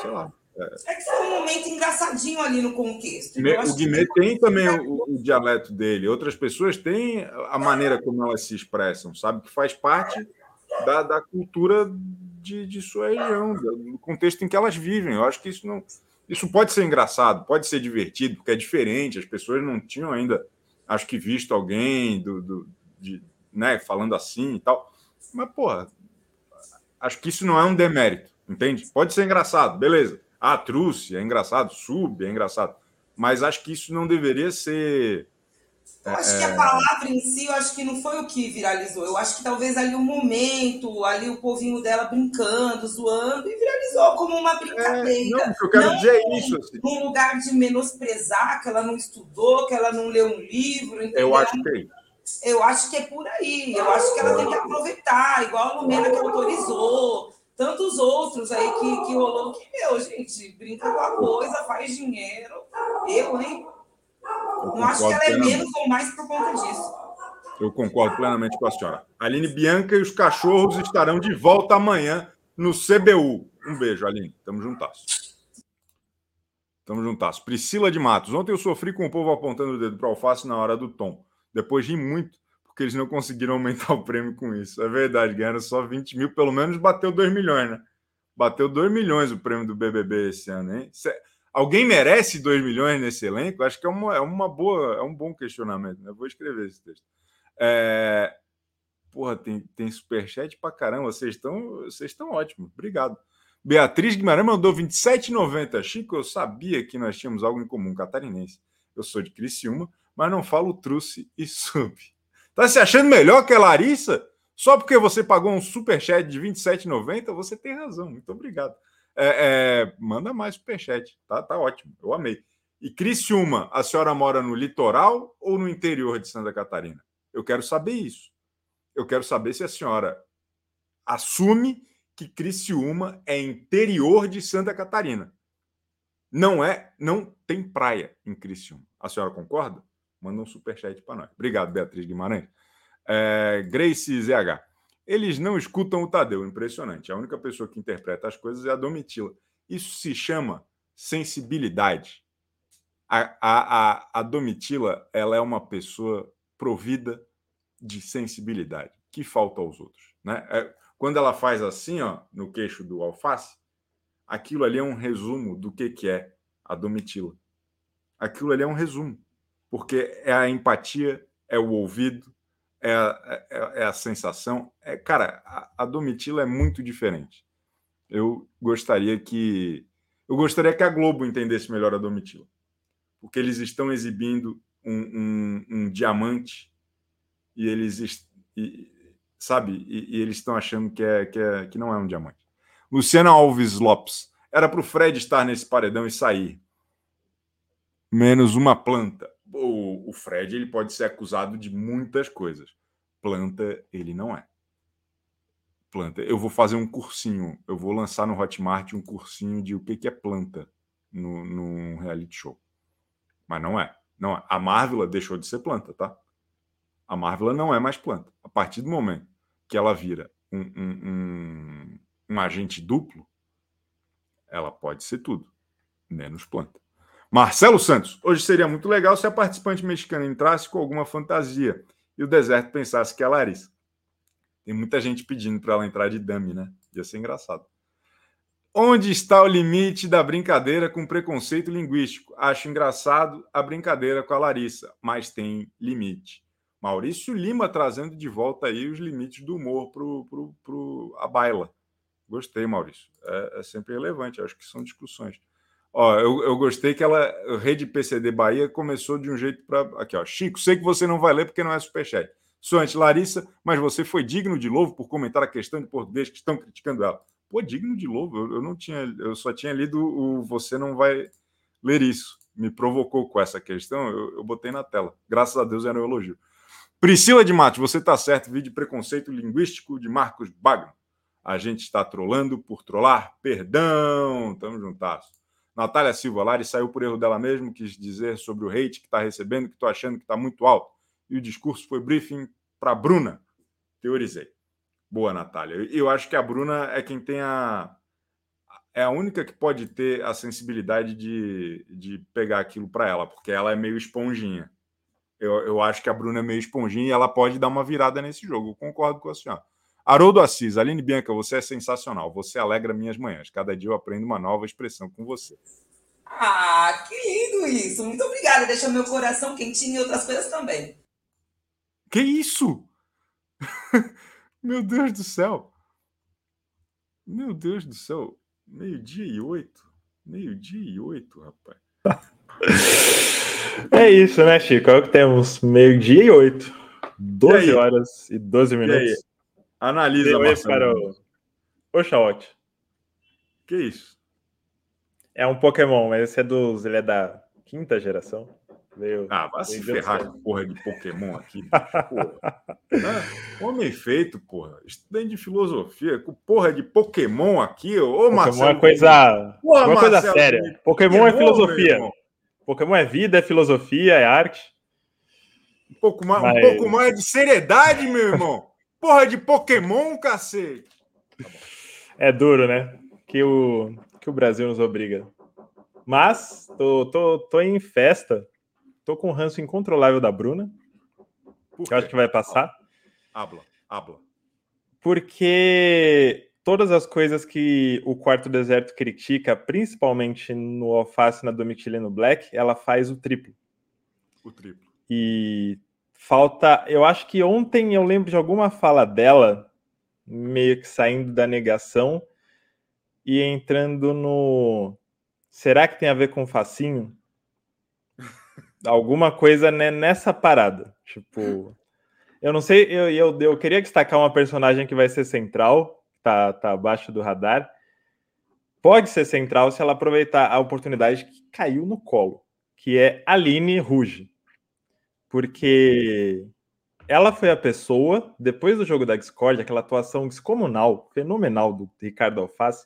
sei lá. É que foi um momento engraçadinho ali no contexto. o Guimê que... tem também o, o, dialeto dele. Outras pessoas têm a maneira como elas se expressam, sabe? Que faz parte da, da cultura de, de sua região, do contexto em que elas vivem. Eu acho que isso não. Isso pode ser engraçado, pode ser divertido, porque é diferente. As pessoas não tinham ainda, acho que, visto alguém do, do de, né, falando assim e tal. Mas, porra, acho que isso não é um demérito, entende? Pode ser engraçado, beleza. Ah, truce, é engraçado, sub, é engraçado. Mas acho que isso não deveria ser. Eu acho é... que a palavra em si, eu acho que não foi o que viralizou. Eu acho que talvez ali o momento, ali o povinho dela brincando, zoando, e viralizou como uma brincadeira. É, não, o que eu quero não dizer é isso. Assim. Num lugar de menosprezar, que ela não estudou, que ela não leu um livro. Entendeu? Eu acho que é isso. Eu acho que é por aí. Eu acho que ela tem que aproveitar, igual a Lumena que autorizou tantos outros aí que, que rolou que, meu, gente, brinca com a coisa, faz dinheiro. Eu, hein? Eu não acho que ela é menos ou mais por conta disso. Eu concordo plenamente com a senhora. Aline Bianca e os cachorros estarão de volta amanhã no CBU. Um beijo, Aline. Tamo juntas. Tamo juntas. Priscila de Matos. Ontem eu sofri com o povo apontando o dedo para alface na hora do tom. Depois ri muito porque eles não conseguiram aumentar o prêmio com isso. É verdade, ganharam só 20 mil, pelo menos bateu 2 milhões, né? Bateu 2 milhões o prêmio do BBB esse ano, hein? Alguém merece 2 milhões nesse elenco? Acho que é uma, é uma boa, é um bom questionamento, né? Vou escrever esse texto. É... Porra, tem, tem superchat pra caramba. Vocês estão vocês estão ótimos. Obrigado. Beatriz Guimarães mandou 27,90. Chico, eu sabia que nós tínhamos algo em comum, catarinense. Eu sou de Criciúma, mas não falo truce e sub. Tá se achando melhor que a Larissa? Só porque você pagou um superchat de R$ 27,90? Você tem razão. Muito obrigado. É, é, manda mais superchat. Tá, tá ótimo. Eu amei. E Criciúma, a senhora mora no litoral ou no interior de Santa Catarina? Eu quero saber isso. Eu quero saber se a senhora assume que Criciúma é interior de Santa Catarina. Não é, não tem praia em Criciúma. A senhora concorda? Manda um superchat para nós. Obrigado, Beatriz Guimarães. É, Grace ZH. eles não escutam o Tadeu. Impressionante. A única pessoa que interpreta as coisas é a Domitila. Isso se chama sensibilidade. A, a, a, a Domitila ela é uma pessoa provida de sensibilidade, que falta aos outros. Né? É, quando ela faz assim, ó, no queixo do alface, aquilo ali é um resumo do que, que é a Domitila. Aquilo ali é um resumo, porque é a empatia, é o ouvido, é a, é, é a sensação. É, cara, a, a Domitila é muito diferente. Eu gostaria que eu gostaria que a Globo entendesse melhor a Domitila, porque eles estão exibindo um, um, um diamante e eles e, sabe e, e, eles estão achando que é, que é que não é um diamante. Luciana Alves Lopes era para o Fred estar nesse paredão e sair menos uma planta. O, o Fred ele pode ser acusado de muitas coisas. Planta ele não é. Planta. Eu vou fazer um cursinho. Eu vou lançar no Hotmart um cursinho de o que, que é planta no, no reality show. Mas não é. Não é. A Marvel deixou de ser planta, tá? A Marvel não é mais planta. A partir do momento que ela vira um, um, um, um agente duplo, ela pode ser tudo, menos planta. Marcelo Santos, hoje seria muito legal se a participante mexicana entrasse com alguma fantasia e o deserto pensasse que é a Larissa. Tem muita gente pedindo para ela entrar de dummy, né? Ia ser engraçado. Onde está o limite da brincadeira com preconceito linguístico? Acho engraçado a brincadeira com a Larissa, mas tem limite. Maurício Lima trazendo de volta aí os limites do humor para pro, pro, a baila. Gostei, Maurício. É, é sempre relevante, acho que são discussões. Ó, eu, eu gostei que ela, Rede PCD Bahia, começou de um jeito para. Aqui, ó. Chico, sei que você não vai ler porque não é superchat. Sou antes Larissa, mas você foi digno de louvo por comentar a questão de português que estão criticando ela. Pô, digno de louvo. Eu, eu não tinha, eu só tinha lido o Você não vai ler isso. Me provocou com essa questão, eu, eu botei na tela. Graças a Deus era um elogio. Priscila de Matos, você está certo. Vídeo preconceito linguístico de Marcos Bagno. A gente está trolando por trollar. Perdão. Tamo juntasso. Natália Silva Lari saiu por erro dela mesmo, quis dizer sobre o hate que está recebendo, que estou achando que está muito alto. E o discurso foi briefing para Bruna. Teorizei. Boa, Natália. Eu acho que a Bruna é quem tem a. É a única que pode ter a sensibilidade de, de pegar aquilo para ela, porque ela é meio esponjinha. Eu, eu acho que a Bruna é meio esponjinha e ela pode dar uma virada nesse jogo. Eu concordo com a senhora. Haroldo Assis, Aline Bianca, você é sensacional. Você alegra minhas manhãs. Cada dia eu aprendo uma nova expressão com você. Ah, que lindo isso. Muito obrigada. Deixa meu coração quentinho e outras coisas também. Que isso? meu Deus do céu. Meu Deus do céu. Meio-dia e oito. Meio-dia e oito, rapaz. É isso, né, Chico? É o que temos. Meio-dia e oito. 12 e horas e 12 minutos. Analisa, Marcelo. para o Oxaote. Que isso? É um Pokémon, mas esse é dos. Ele é da quinta geração. Veio, ah, vai se ferrar com porra de Pokémon aqui. Porra. ah, homem feito, porra. Estudante de filosofia, com porra de Pokémon aqui. Ô, Pokémon Marcelo. é coisa, porra, uma coisa séria. Pokémon, Pokémon é filosofia. Pokémon é vida, é filosofia, é arte. Um pouco mais, mas... um pouco mais de seriedade, meu irmão. Porra de Pokémon, cacete! É duro, né? Que o, que o Brasil nos obriga. Mas tô, tô, tô em festa. Tô com o ranço incontrolável da Bruna. Que eu acho que vai passar. Habla, habla. Porque todas as coisas que o Quarto Deserto critica, principalmente no Alface, na Domitila e no Black, ela faz o triplo. O triplo. E Falta. Eu acho que ontem eu lembro de alguma fala dela, meio que saindo da negação e entrando no. Será que tem a ver com facinho? Alguma coisa nessa parada. Tipo. Eu não sei, eu, eu, eu queria destacar uma personagem que vai ser central, tá, tá abaixo do radar. Pode ser central se ela aproveitar a oportunidade que caiu no colo, que é Aline Ruge porque ela foi a pessoa, depois do jogo da Discord, aquela atuação descomunal, fenomenal do Ricardo Alface,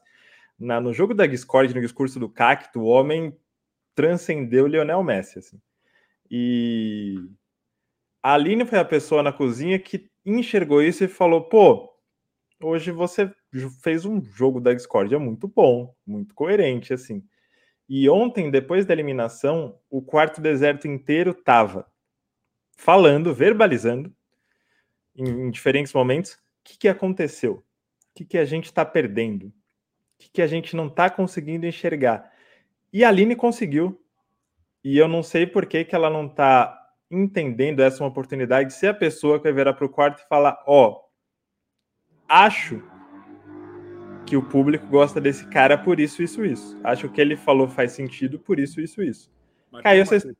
na, no jogo da Discord, no discurso do Cacto, o homem transcendeu Lionel Messi. Assim. E a Aline foi a pessoa na cozinha que enxergou isso e falou: pô, hoje você fez um jogo da discórdia muito bom, muito coerente, assim. E ontem, depois da eliminação, o quarto deserto inteiro tava falando, verbalizando, em, em diferentes momentos, o que, que aconteceu, o que, que a gente está perdendo, o que, que a gente não está conseguindo enxergar. E a Aline conseguiu. E eu não sei por que, que ela não está entendendo essa uma oportunidade de ser a pessoa que vai virar para o quarto e falar: Ó, oh, acho que o público gosta desse cara por isso, isso, isso. Acho que o que ele falou faz sentido por isso, isso, isso. Mas Caiu essa. Assim?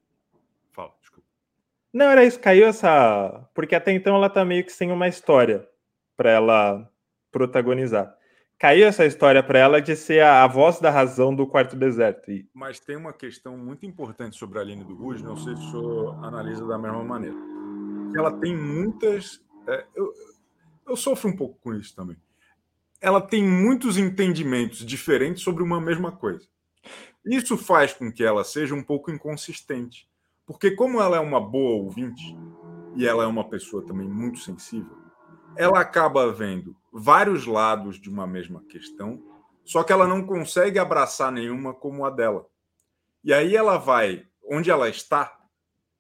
Não, era isso, caiu essa. Porque até então ela tá meio que sem uma história para ela protagonizar. Caiu essa história para ela de ser a, a, voz da razão do quarto deserto. E... Mas tem uma questão muito importante sobre a Aline do Ruge, não sei se o senhor analisa da mesma maneira. Ela tem muitas. É, eu, eu sofro um pouco com isso também ela tem muitos entendimentos diferentes sobre uma mesma coisa. Isso faz com que ela seja um pouco inconsistente. Porque, como ela é uma boa ouvinte, e ela é uma pessoa também muito sensível, ela acaba vendo vários lados de uma mesma questão, só que ela não consegue abraçar nenhuma como a dela. E aí ela vai, onde ela está,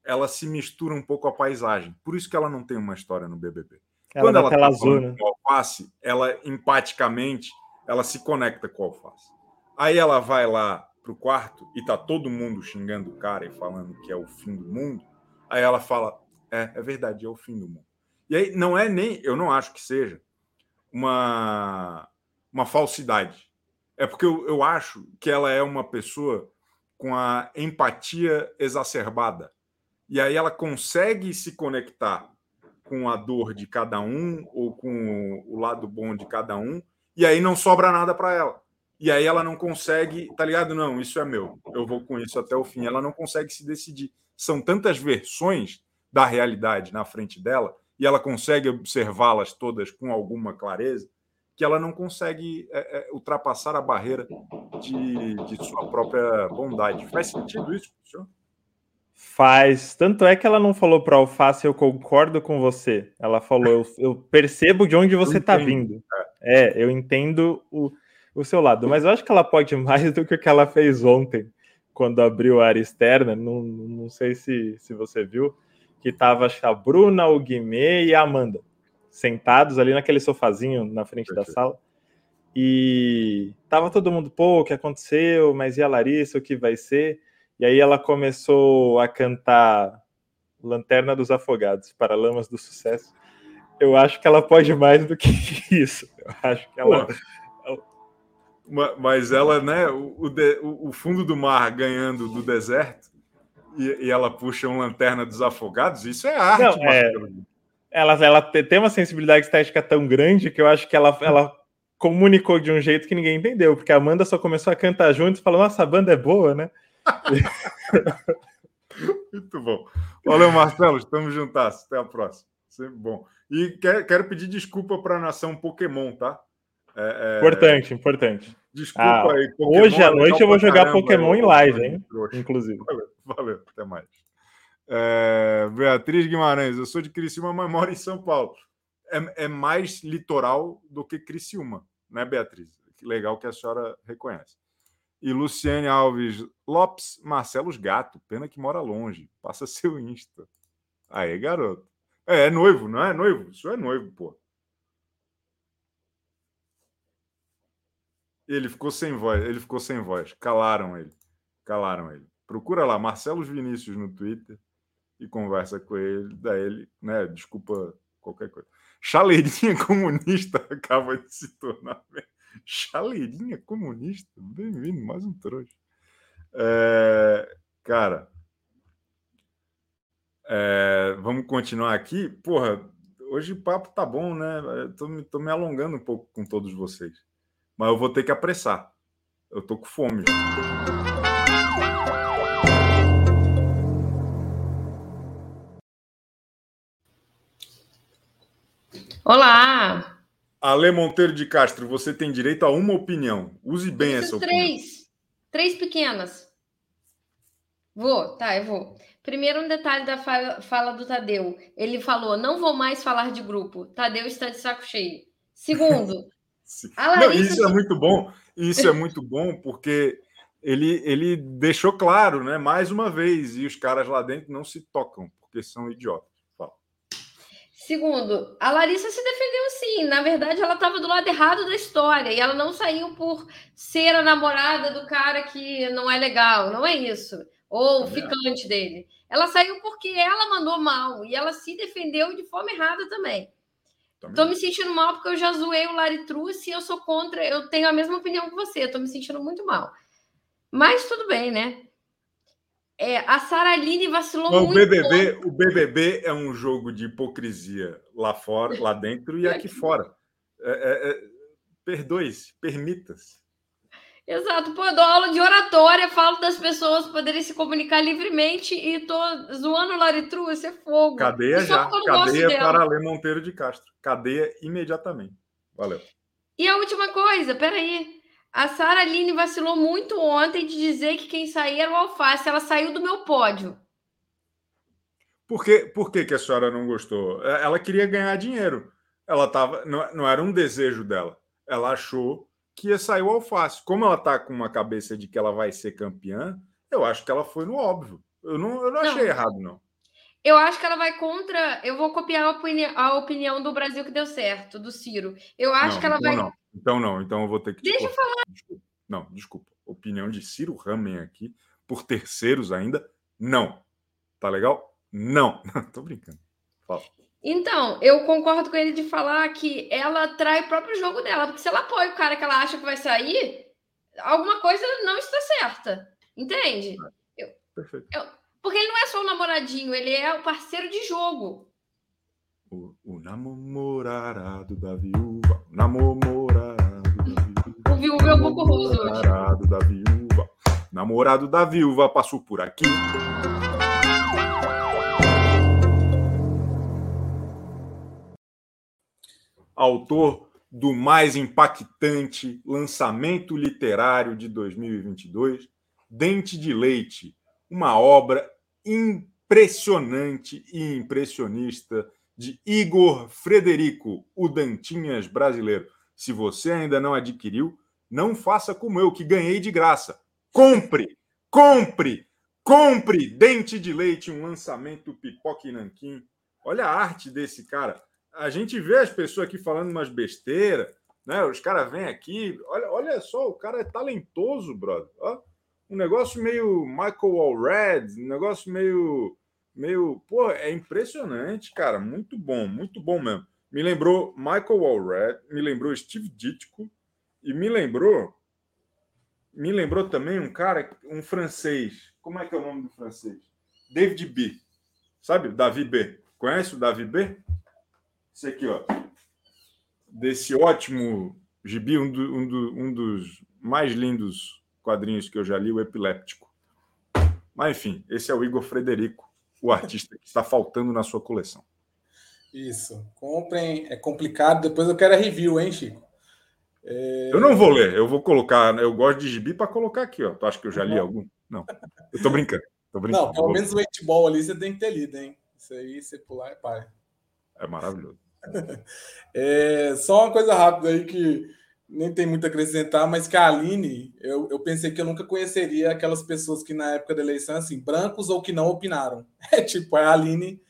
ela se mistura um pouco à paisagem. Por isso que ela não tem uma história no BBB. Ela Quando ela está com alface, ela empaticamente ela se conecta com o alface. Aí ela vai lá pro quarto e tá todo mundo xingando o cara e falando que é o fim do mundo. Aí ela fala: "É, é verdade, é o fim do mundo". E aí não é nem, eu não acho que seja uma uma falsidade. É porque eu, eu acho que ela é uma pessoa com a empatia exacerbada. E aí ela consegue se conectar com a dor de cada um ou com o lado bom de cada um, e aí não sobra nada para ela. E aí ela não consegue, tá ligado? Não, isso é meu, eu vou com isso até o fim. Ela não consegue se decidir. São tantas versões da realidade na frente dela, e ela consegue observá-las todas com alguma clareza, que ela não consegue é, é, ultrapassar a barreira de, de sua própria bondade. Faz sentido isso, senhor? Faz. Tanto é que ela não falou para Alface, eu concordo com você. Ela falou, eu, eu percebo de onde você está vindo. É, eu entendo o, o seu lado. Mas eu acho que ela pode mais do que o que ela fez ontem, quando abriu a área externa. Não, não sei se, se você viu, que estava a Bruna, o Guimê e a Amanda sentados ali naquele sofazinho na frente Perfeito. da sala. E tava todo mundo, pô, o que aconteceu? Mas e a Larissa, o que vai ser? E aí ela começou a cantar Lanterna dos Afogados, para Lamas do Sucesso. Eu acho que ela pode mais do que isso. Eu acho que ela. Mas ela, né? O, o, fundo do mar ganhando do deserto e, e, ela puxa um Lanterna dos Afogados, isso é arte. Não, é... Ela, ela tem uma sensibilidade estética tão grande que eu acho que ela, ela comunicou de um jeito que ninguém entendeu, porque a Amanda só começou a cantar junto e falou: Nossa, a banda é boa, né? Muito bom. Valeu, Marcelo. Estamos juntas. Até a próxima. Sempre bom. E quero, quero pedir desculpa para a nação Pokémon, tá? É, é... Importante, importante. Desculpa ah, aí. Pokémon, hoje à noite eu vou jogar caramba, Pokémon em live, hein? Inclusive. Valeu, valeu. Até mais. É, Beatriz Guimarães, eu sou de Criciúma, mas moro em São Paulo. É, é mais litoral do que Criciúma, né, Beatriz? Que legal que a senhora reconhece. E Luciane Alves Lopes, Marcelos Gato, pena que mora longe. Passa seu Insta. Aí, garoto. É, é noivo, não é noivo? Isso é noivo, pô. Ele ficou sem voz, ele ficou sem voz. Calaram ele. Calaram ele. Procura lá, Marcelos Vinícius no Twitter e conversa com ele, dá ele, né? Desculpa qualquer coisa. Chaleirinha comunista acaba de se tornar Chaleirinha comunista. Bem-vindo, mais um trouxa. É, cara, é, vamos continuar aqui. Porra, hoje o papo tá bom, né? Tô, tô me alongando um pouco com todos vocês. Mas eu vou ter que apressar. Eu tô com fome. Olá! Ale Monteiro de Castro, você tem direito a uma opinião. Use bem essa opinião. Três. Três pequenas. Vou, tá, eu vou. Primeiro, um detalhe da fala, fala do Tadeu. Ele falou: não vou mais falar de grupo. Tadeu está de saco cheio. Segundo, Não, isso é muito bom. Isso é muito bom porque ele, ele deixou claro, né? Mais uma vez, e os caras lá dentro não se tocam porque são idiotas. Fala. Segundo, a Larissa se defendeu sim. Na verdade, ela estava do lado errado da história e ela não saiu por ser a namorada do cara que não é legal. Não é isso. Ou o ficante dele. Ela saiu porque ela mandou mal e ela se defendeu de forma errada também. Também. Tô me sentindo mal porque eu já zoei o Laritrus e eu sou contra, eu tenho a mesma opinião que você, eu tô me sentindo muito mal. Mas tudo bem, né? É, a Saraline vacilou Mas muito. O BBB, o BBB é um jogo de hipocrisia lá fora, lá dentro e aqui fora. É, é, é, Perdoe-se, permita-se. Exato, pô, eu dou aula de oratória, falo das pessoas poderem se comunicar livremente e tô zoando o Laritru, isso é fogo. Cadeia já, cadeia para Alê Monteiro de Castro. Cadeia imediatamente. Valeu. E a última coisa, peraí. A Sara Aline vacilou muito ontem de dizer que quem saía era o Alface. Ela saiu do meu pódio. Por que, por que, que a senhora não gostou? É, ela queria ganhar dinheiro. Ela tava, não, não era um desejo dela. Ela achou que ia sair o alface. Como ela está com uma cabeça de que ela vai ser campeã, eu acho que ela foi no óbvio. Eu não, eu não, não. achei errado, não. Eu acho que ela vai contra. Eu vou copiar a, opini... a opinião do Brasil que deu certo, do Ciro. Eu acho não, que ela então vai. Não. Então não, então eu vou ter que. Deixa eu falar. Desculpa. Não, desculpa. Opinião de Ciro Ramen aqui, por terceiros ainda, não. Tá legal? Não. Tô brincando. Fala. Então, eu concordo com ele de falar que ela trai o próprio jogo dela, porque se ela apoia o cara que ela acha que vai sair, alguma coisa não está certa. Entende? Eu, Perfeito. Eu, porque ele não é só o namoradinho, ele é o parceiro de jogo. O, o namorado da viúva, o namorado da viúva. O viúva é um pouco roso hoje. Namorado da viúva, namorado da viúva passou por aqui. Autor do mais impactante lançamento literário de 2022, Dente de Leite, uma obra impressionante e impressionista de Igor Frederico, o Dantinhas brasileiro. Se você ainda não adquiriu, não faça como eu, que ganhei de graça. Compre! Compre! Compre! Dente de Leite, um lançamento pipoque nanquim. Olha a arte desse cara a gente vê as pessoas aqui falando umas besteiras, né? Os caras vêm aqui, olha, olha só, o cara é talentoso, brother. Ó, um negócio meio Michael Allred, um negócio meio, meio, pô, é impressionante, cara, muito bom, muito bom mesmo. Me lembrou Michael Allred, me lembrou Steve Ditko e me lembrou, me lembrou também um cara, um francês. Como é que é o nome do francês? David B. Sabe? Davi B. Conhece o Davi B? Esse aqui, ó. Desse ótimo gibi, um, do, um, do, um dos mais lindos quadrinhos que eu já li, o Epiléptico. Mas, enfim, esse é o Igor Frederico, o artista que está faltando na sua coleção. Isso. Comprem. É complicado. Depois eu quero a review, hein, Chico? É... Eu não vou ler. Eu vou colocar. Eu gosto de gibi para colocar aqui, ó. Tu acha que eu já li algum? Não. Eu tô brincando. Tô brincando. Não, pelo menos o 8 ball ali você tem que ter lido, hein? Isso aí, você pular é pai. É maravilhoso. É, só uma coisa rápida aí que nem tem muito a acrescentar, mas que a Aline, eu, eu pensei que eu nunca conheceria aquelas pessoas que na época da eleição, assim, brancos ou que não opinaram. É tipo, a Aline,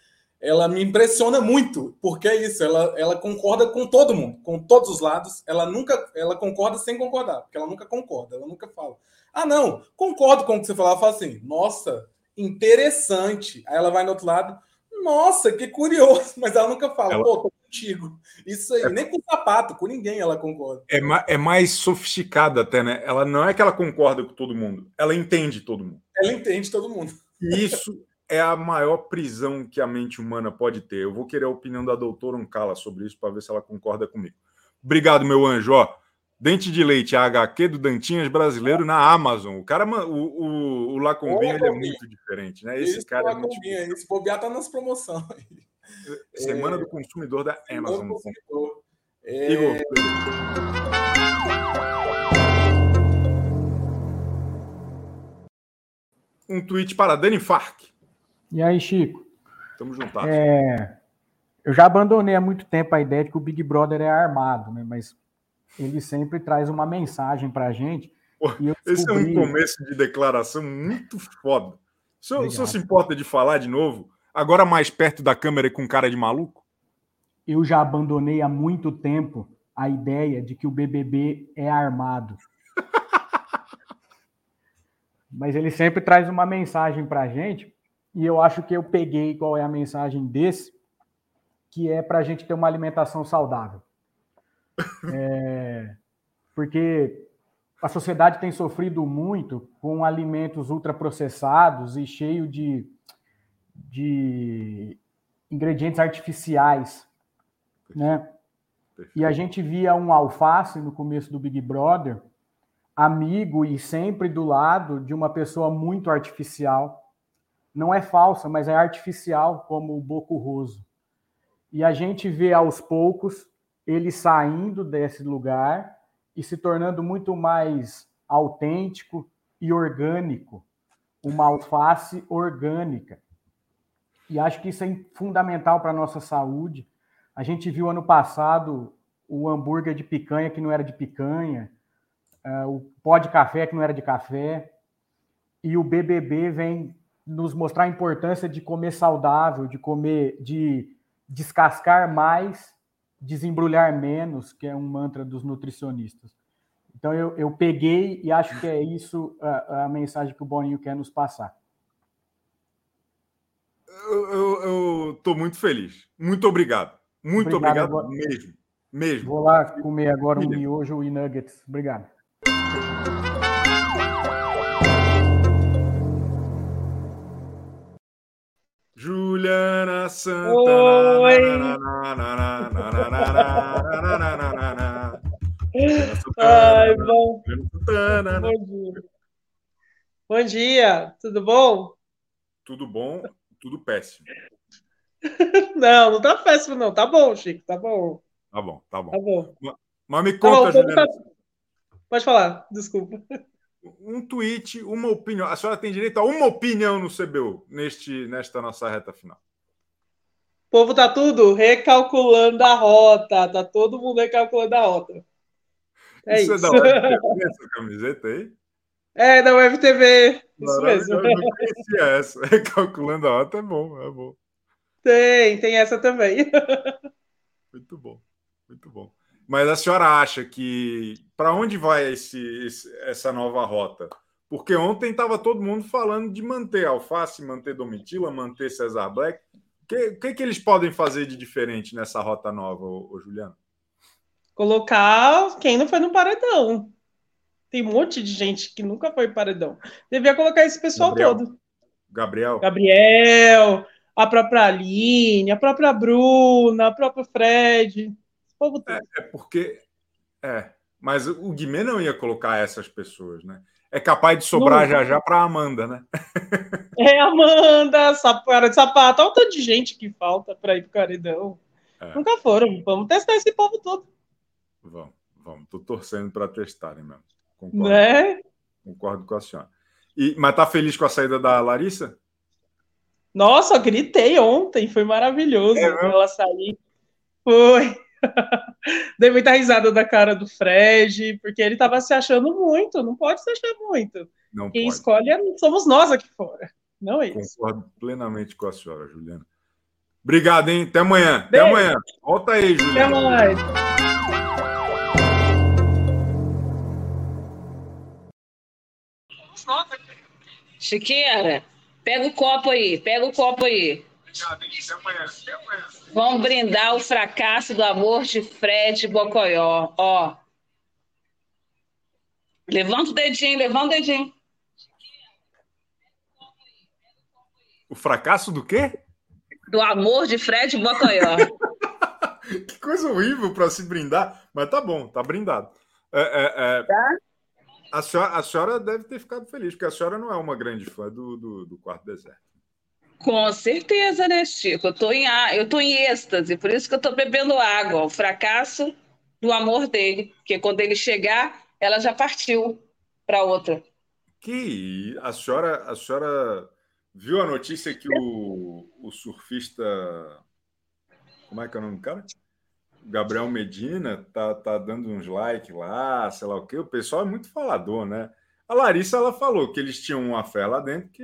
ela me impressiona muito, porque é isso, ela, ela concorda com todo mundo, com todos os lados, ela nunca, ela concorda sem concordar, porque ela nunca concorda, ela nunca fala, ah, não, concordo com o que você falava, fala assim, nossa, interessante. Aí ela vai no outro lado, nossa, que curioso, mas ela nunca fala, ela... pô, tô contigo. Isso aí, é... nem com sapato, com ninguém ela concorda. É, ma é mais sofisticada até, né? Ela não é que ela concorda com todo mundo, ela entende todo mundo. Ela entende todo mundo. E isso é a maior prisão que a mente humana pode ter. Eu vou querer a opinião da doutora Uncala sobre isso para ver se ela concorda comigo. Obrigado, meu anjo. Ó, Dente de Leite, a HQ do Dantinhas brasileiro na Amazon. O cara, o, o, o Lacombinha, ele é muito diferente, né? Esse, Esse cara é muito... Esse bobear tá nas promoções. Semana é... do Consumidor da Amazon. Consumidor. É... Igor. Um tweet para Dani Fark. E aí, Chico? Tamo juntados. É... Eu já abandonei há muito tempo a ideia de que o Big Brother é armado, né? Mas ele sempre traz uma mensagem para a gente. Descobri... Esse é um começo de declaração muito foda. O senhor, o senhor se importa de falar de novo? Agora mais perto da câmera e com cara de maluco? Eu já abandonei há muito tempo a ideia de que o BBB é armado. Mas ele sempre traz uma mensagem para a gente, e eu acho que eu peguei qual é a mensagem desse, que é para a gente ter uma alimentação saudável. É, porque a sociedade tem sofrido muito com alimentos ultraprocessados e cheio de, de ingredientes artificiais, né? E a gente via um alface no começo do Big Brother, amigo e sempre do lado de uma pessoa muito artificial. Não é falsa, mas é artificial, como o Boco Roso. E a gente vê aos poucos ele saindo desse lugar e se tornando muito mais autêntico e orgânico, uma alface orgânica. E acho que isso é fundamental para a nossa saúde. A gente viu ano passado o hambúrguer de picanha que não era de picanha, uh, o pó de café que não era de café, e o BBB vem nos mostrar a importância de comer saudável, de comer, de descascar mais desembrulhar menos, que é um mantra dos nutricionistas. Então eu, eu peguei e acho que é isso a, a mensagem que o Boninho quer nos passar. Eu estou muito feliz. Muito obrigado. Muito obrigado, obrigado mesmo. Mesmo. Vou lá comer agora um miojo e nuggets. Obrigado. Juliana Santana. Oi. Ai, bom. Bom dia. Bom dia, tudo bom? Tudo bom, tudo péssimo. Não, não tá péssimo, não. Tá bom, Chico, tá bom. Tá bom, tá bom. Tá bom. Mas me conta, tá Juliana. Pode falar, desculpa um tweet, uma opinião. A senhora tem direito a uma opinião no CBU neste, nesta nossa reta final. O povo tá tudo recalculando a rota, tá todo mundo recalculando a rota. É isso, isso. é da essa camiseta aí? É, da UFTV, isso mesmo. Eu não conhecia essa. Recalculando a rota é bom, é bom. Tem, tem essa também. Muito bom, muito bom. Mas a senhora acha que para onde vai esse, esse, essa nova rota? Porque ontem estava todo mundo falando de manter Alface, manter Domitila, manter Cesar Black. O que, que, que, eles podem fazer de diferente nessa rota nova, ô, ô, Juliano? Colocar quem não foi no paredão. Tem um monte de gente que nunca foi paredão. Devia colocar esse pessoal Gabriel. todo. Gabriel. Gabriel, a própria Aline, a própria Bruna, a própria Fred povo É, é porque. É, mas o Guimê não ia colocar essas pessoas, né? É capaz de sobrar não. já já para Amanda, né? É, Amanda, Sapara de Sapato, olha o tanto de gente que falta para ir pro Caridão. É. Nunca foram. Vamos testar esse povo todo. Vamos, vamos. Tô torcendo para testarem mesmo. Concordo. Né? Concordo com a senhora. E, mas tá feliz com a saída da Larissa? Nossa, eu gritei ontem, foi maravilhoso é, ela sair. Foi. Dei muita risada da cara do Fred, porque ele estava se achando muito, não pode se achar muito. Não Quem pode. escolhe é, somos nós aqui fora, não é isso. Concordo plenamente com a senhora, Juliana. Obrigado, hein? Até amanhã. Beijo. Até amanhã. Volta aí, Juliana. Até mais. Chiqueira, pega o copo aí, pega o copo aí. Vamos brindar o fracasso do amor de Fred Bocoió. Ó. Levanta o dedinho, levanta o dedinho. O fracasso do quê? Do amor de Fred Bocoió. que coisa horrível para se brindar, mas tá bom, tá brindado. É, é, é... Tá? A, senhora, a senhora deve ter ficado feliz, porque a senhora não é uma grande fã do, do, do Quarto Deserto. Com certeza, né, Chico? Eu tô em, eu tô em êxtase, por isso que eu tô bebendo água. O fracasso do amor dele, porque quando ele chegar, ela já partiu para outra. Que a senhora, a senhora viu a notícia que o, o surfista como é que é o nome do cara? Gabriel Medina tá, tá dando uns likes lá, sei lá o quê. O pessoal é muito falador, né? A Larissa ela falou que eles tinham uma fé lá dentro, que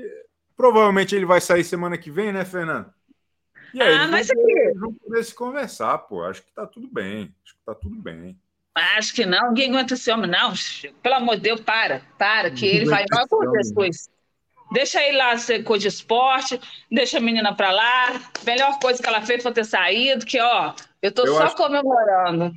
provavelmente ele vai sair semana que vem, né, Fernando? E aí Ah, mas vão, aqui- vão poder se conversar, pô. Acho que tá tudo bem. Acho que tá tudo bem. Acho que não, ninguém aguenta esse homem, não. Pelo amor de Deus, para, para, que ele vai esse acontecer as coisas. Deixa ele lá ser coisa de esporte, deixa a menina pra lá. Melhor coisa que ela fez foi ter saído, que, ó, eu tô Eu só acho- comemorando.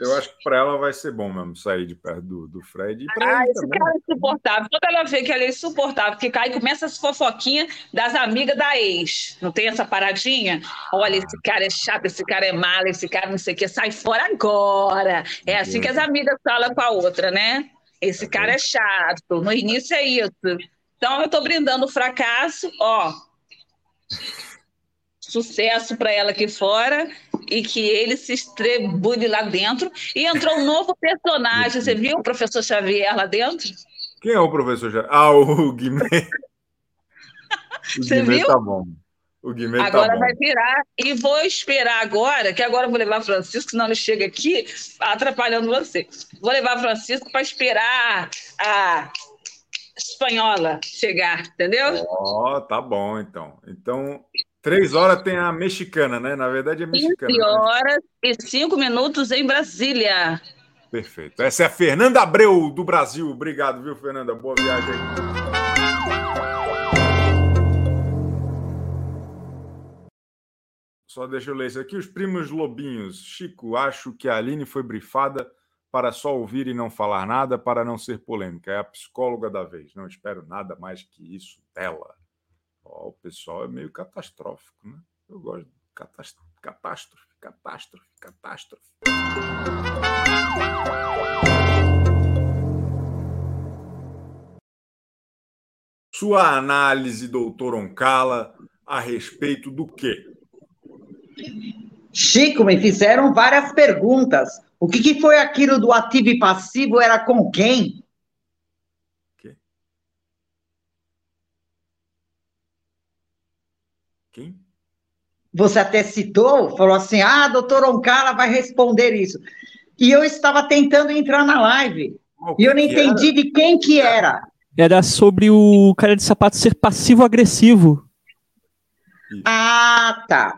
Eu acho que para ela vai ser bom mesmo sair de perto do, do Fred. E pra Ah, esse também. cara é insuportável. Quando ela vê que ele é insuportável, que cai e começa as fofoquinhas das amigas da ex. Não tem essa paradinha? Olha, esse cara é chato, esse cara é malo, esse cara não sei o que, sai fora agora. É assim que as amigas falam com a outra, né? Esse cara é chato. No início é isso. Então eu tô brindando o fracasso, ó. Sucesso para ela aqui fora e que ele se estrebule lá dentro. E entrou um novo personagem. Você viu o professor Xavier lá dentro? Quem é o professor? Já? Ah, o Guimê. O Você Guimê viu? tá bom. O Guimê Agora tá vai virar. E vou esperar agora, que agora eu vou levar Francisco, senão ele chega aqui atrapalhando você. Vou levar Francisco para esperar a espanhola chegar, entendeu? Ó, tá bom, então. Então, três horas tem a mexicana, né? Na verdade é mexicana. 15 né? horas e 5 minutos em Brasília. Perfeito. Essa é a Fernanda Abreu, do Brasil. Obrigado, viu, Fernanda? Boa viagem aí. Só deixa eu ler isso aqui. Os primos Lobinhos. Chico, acho que a Aline foi brifada para só ouvir e não falar nada para não ser polêmica. É a psicóloga da vez. Não espero nada mais que isso dela. Ó, o pessoal é meio catastrófico, né? Eu gosto de catas- catástrofe, catástrofe, catástrofe. Sua análise, doutor Oncala, a respeito do quê? Chico, me fizeram várias perguntas. O que, que foi aquilo do ativo e passivo? Era com quem? Quem? Você até citou, falou assim: ah, doutor Oncala vai responder isso. E eu estava tentando entrar na live. E eu não que era? entendi de quem que era. Era sobre o cara de sapato ser passivo-agressivo. Ah, tá.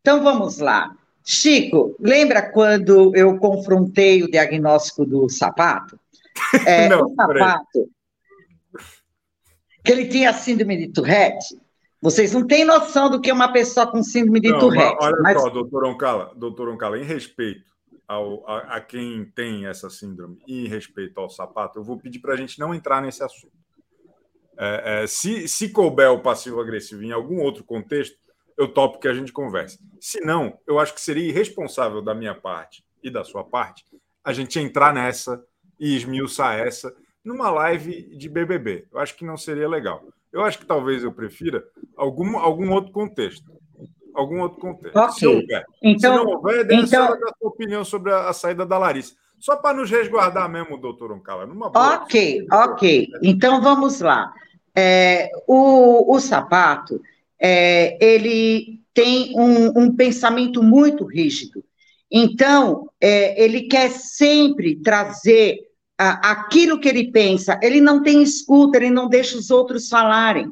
Então vamos lá. Chico, lembra quando eu confrontei o diagnóstico do sapato? É, Não, o sapato, que ele tinha síndrome de Tourette. Vocês não têm noção do que é uma pessoa com síndrome de Não, Tourette. olha mas- só, doutor Oncala, doutor Oncala, em respeito ao, a, a quem tem essa síndrome e em respeito ao sapato, eu vou pedir para a gente não entrar nesse assunto. É, é, se, se couber o passivo-agressivo em algum outro contexto, eu topo que a gente converse. Se não, eu acho que seria irresponsável da minha parte e da sua parte a gente entrar nessa e esmiuçar essa numa live de BBB. Eu acho que não seria legal. Eu acho que talvez eu prefira algum, algum outro contexto. Algum outro contexto. Ok. Se houver. Então- Se não houver, então- a sua opinião sobre a, a saída da Larissa. Só para nos resguardar mesmo, doutor Oncala, numa boa. Ok, ok. Então vamos lá. É, o, o sapato, é, ele tem um, um pensamento muito rígido. Então, é, ele quer sempre trazer a- aquilo que ele pensa. Ele não tem escuta, ele não deixa os outros falarem.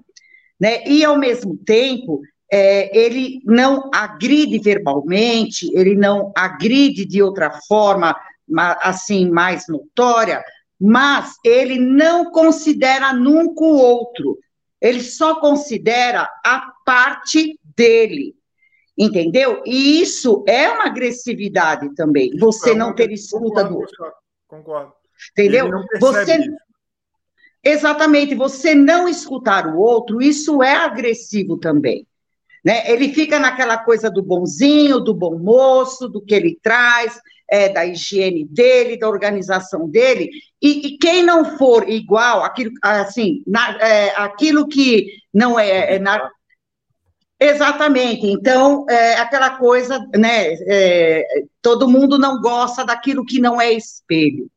Né? E, ao mesmo tempo, é, ele não agride verbalmente, ele não agride de outra forma, ma- assim, mais notória, mas ele não considera nunca o outro. Ele só considera a parte dele. Entendeu? E isso é uma agressividade também. Você não ter escuta do outro. Concordo. Entendeu? Você isso. Exatamente, você não escutar o outro, isso é agressivo também. Né? Ele fica naquela coisa do bonzinho, do bom moço, do que ele traz, é, da higiene dele, da organização dele, e, e quem não for igual, aquilo, assim, na- é, aquilo que não é, é na- Exatamente. Então, é aquela coisa, né? é, todo mundo não gosta daquilo que não é espelho.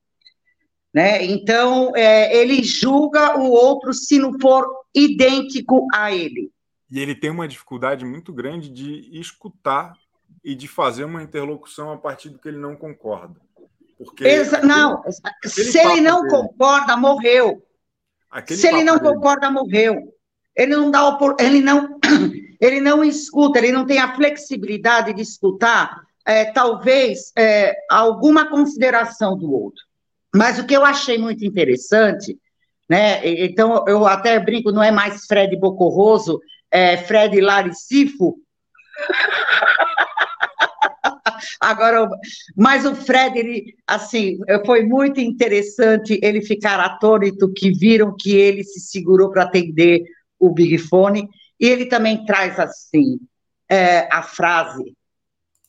Né? Então, é, ele julga o outro se não for idêntico a ele. E ele tem uma dificuldade muito grande de escutar e de fazer uma interlocução a partir do que ele não concorda. Porque Exa não, se ele não dele, concorda, morreu. Se ele não dele. concorda, morreu. Ele não dá ele não ele não escuta, ele não tem a flexibilidade de escutar, é, talvez é, alguma consideração do outro. Mas o que eu achei muito interessante, né? Então eu até brinco, não é mais Fred Bocorroso, é Fred Laricifo. Agora, mas o Fred, ele, assim, foi muito interessante ele ficar atônito que viram que ele se segurou para atender o Big Fone, e ele também traz assim é, a frase: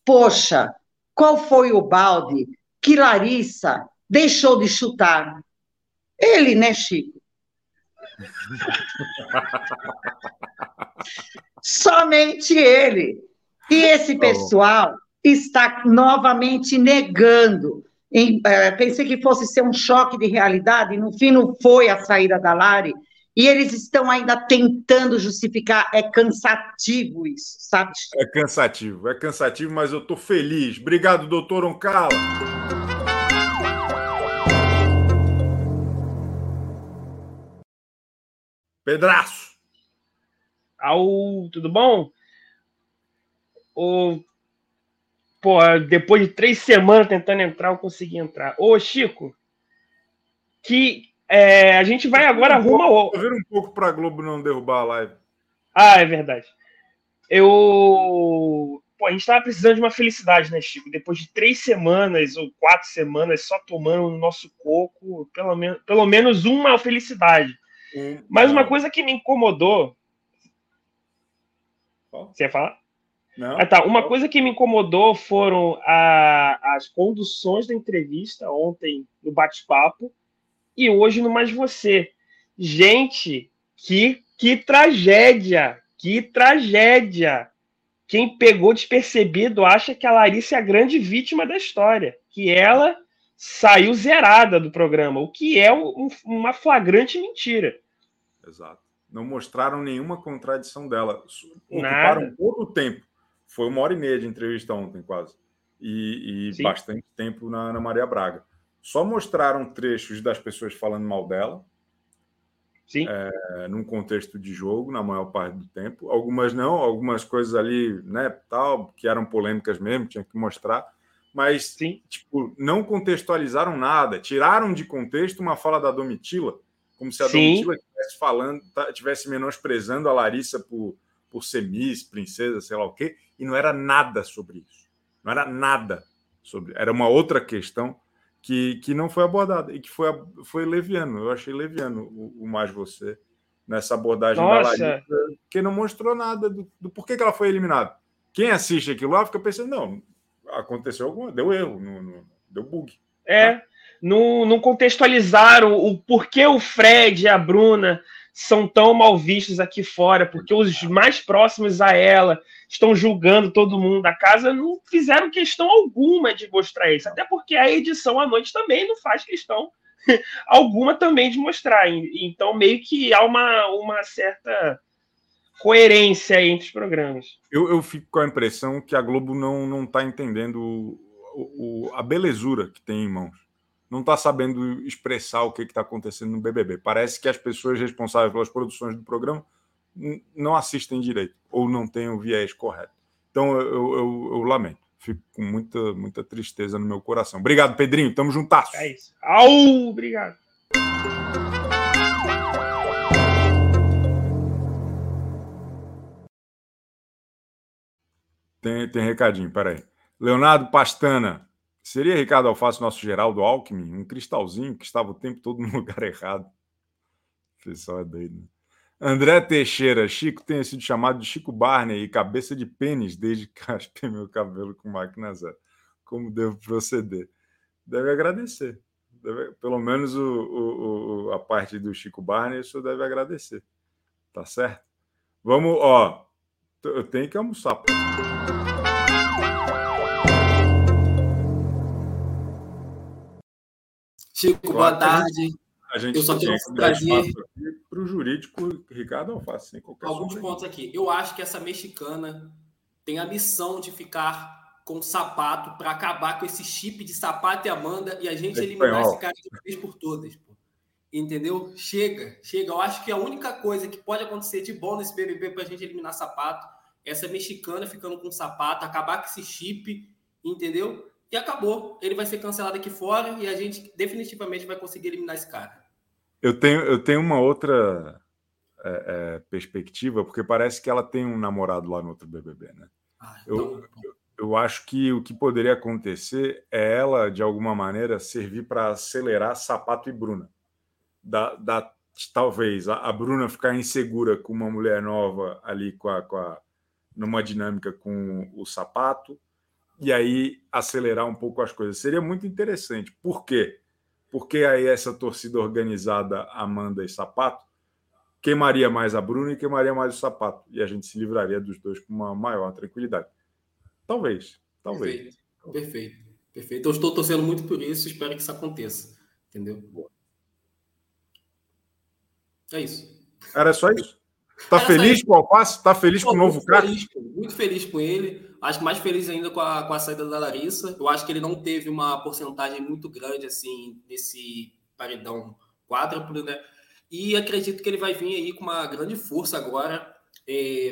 Poxa, qual foi o balde que Larissa deixou de chutar? Ele, né, Chico? Somente ele. E esse pessoal está novamente negando. Em, é, pensei que fosse ser um choque de realidade, no fim não foi a saída da Lari, e eles estão ainda tentando justificar. É cansativo isso, sabe? É cansativo, é cansativo, mas eu estou feliz. Obrigado, doutor Oncala. Pedraço. Au, tudo bom? O... Pô, depois de três semanas tentando entrar, eu consegui entrar. Ô, Chico, que é, a gente vai agora um rumo ao. Ver um pouco para a Globo não derrubar a live. Ah, é verdade. Eu. Pô, a gente estava precisando de uma felicidade, né, Chico? Depois de três semanas ou quatro semanas só tomando o nosso coco, pelo, menos, pelo menos uma felicidade. Hum, Mas uma coisa que me incomodou. Você ia falar? Não. Ah, tá. Uma coisa que me incomodou foram a, as conduções da entrevista ontem no bate-papo e hoje no Mais Você. Gente, que, que tragédia! Que tragédia! Quem pegou despercebido acha que a Larissa é a grande vítima da história, que ela saiu zerada do programa, o que é um, uma flagrante mentira. Exato. Não mostraram nenhuma contradição dela. Ocuparam Nada. todo o tempo. Foi uma hora e meia de entrevista ontem, quase. E, e bastante tempo na, na Maria Braga só mostraram trechos das pessoas falando mal dela. Sim. É, num contexto de jogo, na maior parte do tempo. Algumas não, algumas coisas ali, né, tal, que eram polêmicas mesmo, tinha que mostrar. Mas, Sim. tipo, não contextualizaram nada. Tiraram de contexto uma fala da Domitila, como se a Sim. Domitila estivesse falando, estivesse menosprezando a Larissa por, por ser Miss, princesa, sei lá o quê, e não era nada sobre isso. Não era nada sobre. Era uma outra questão que, que não foi abordada e que foi, foi leviano. Eu achei leviano o, o Mais Você nessa abordagem Nossa. da Larissa, que não mostrou nada do, do porquê que ela foi eliminada. Quem assiste aquilo lá fica pensando, não, aconteceu alguma, deu erro, no, deu bug. É, tá? não, não contextualizaram o porquê o Fred e a Bruna são tão mal vistos aqui fora, porque os mais próximos a ela estão julgando todo mundo da casa, não fizeram questão alguma de mostrar isso. Até porque a edição à noite também não faz questão alguma também de mostrar. Então, meio que há uma, uma certa coerência entre os programas. Eu, eu fico com a impressão que a Globo não está entendendo o, o, a belezura que tem em mãos não está sabendo expressar o que está acontecendo no BBB. Parece que as pessoas responsáveis pelas produções do programa não assistem direito ou não têm o viés correto. Então eu, eu, eu lamento. Fico com muita, muita tristeza no meu coração. Obrigado, Pedrinho. Tamo juntasso. É isso. Au, obrigado. Tem, tem recadinho, peraí. Leonardo Pastana, Seria Ricardo Alface nosso Geraldo Alckmin, um cristalzinho que estava o tempo todo no lugar errado. O pessoal é doido. Né? André Teixeira, Chico tenha sido chamado de Chico Barney e cabeça de pênis desde que raspei meu cabelo com máquina zero. Como devo proceder? Deve agradecer. Deve, pelo menos o, o, o, a parte do Chico Barney, o senhor deve agradecer. Tá certo? Vamos, ó. Eu tenho que almoçar. Pô. Chico, boa tarde. A gente eu só quero trazer para o jurídico Ricardo Alface. Alguns pontos aqui. Eu acho que essa mexicana tem a missão de ficar com sapato para acabar com esse chip de sapato e Amanda e a gente É eliminar espanhol. esse cara de vez por todas. pô. Entendeu? Chega, chega. Eu acho que a única coisa que pode acontecer de bom nesse BBB para a gente eliminar sapato é essa mexicana ficando com sapato, acabar com esse chip, entendeu? E acabou. Ele vai ser cancelado aqui fora e a gente definitivamente vai conseguir eliminar esse cara. Eu tenho, eu tenho uma outra é, é, perspectiva, porque parece que ela tem um namorado lá no outro BBB, né? Eu, eu, eu acho que o que poderia acontecer é ela, de alguma maneira, servir para acelerar Sapato e Bruna. Da, da- talvez a, a Bruna ficar insegura com uma mulher nova ali, com a, com a- numa dinâmica com o Sapato, e aí acelerar um pouco as coisas. Seria muito interessante. Por quê? Porque aí essa torcida organizada Amanda e Sapato queimaria mais a Bruna e queimaria mais o Sapato. E a gente se livraria dos dois com uma maior tranquilidade. Talvez, talvez. Perfeito, perfeito, perfeito. Eu estou torcendo muito por isso, espero que isso aconteça. Entendeu? É isso. Era só isso? Tá Era feliz com o Alface? Tá feliz Pô, com o novo cara? muito feliz com ele. Acho que mais feliz ainda com a, com a saída da Larissa. Eu acho que ele não teve uma porcentagem muito grande assim nesse paredão quádruplo, né? E acredito que ele vai vir aí com uma grande força agora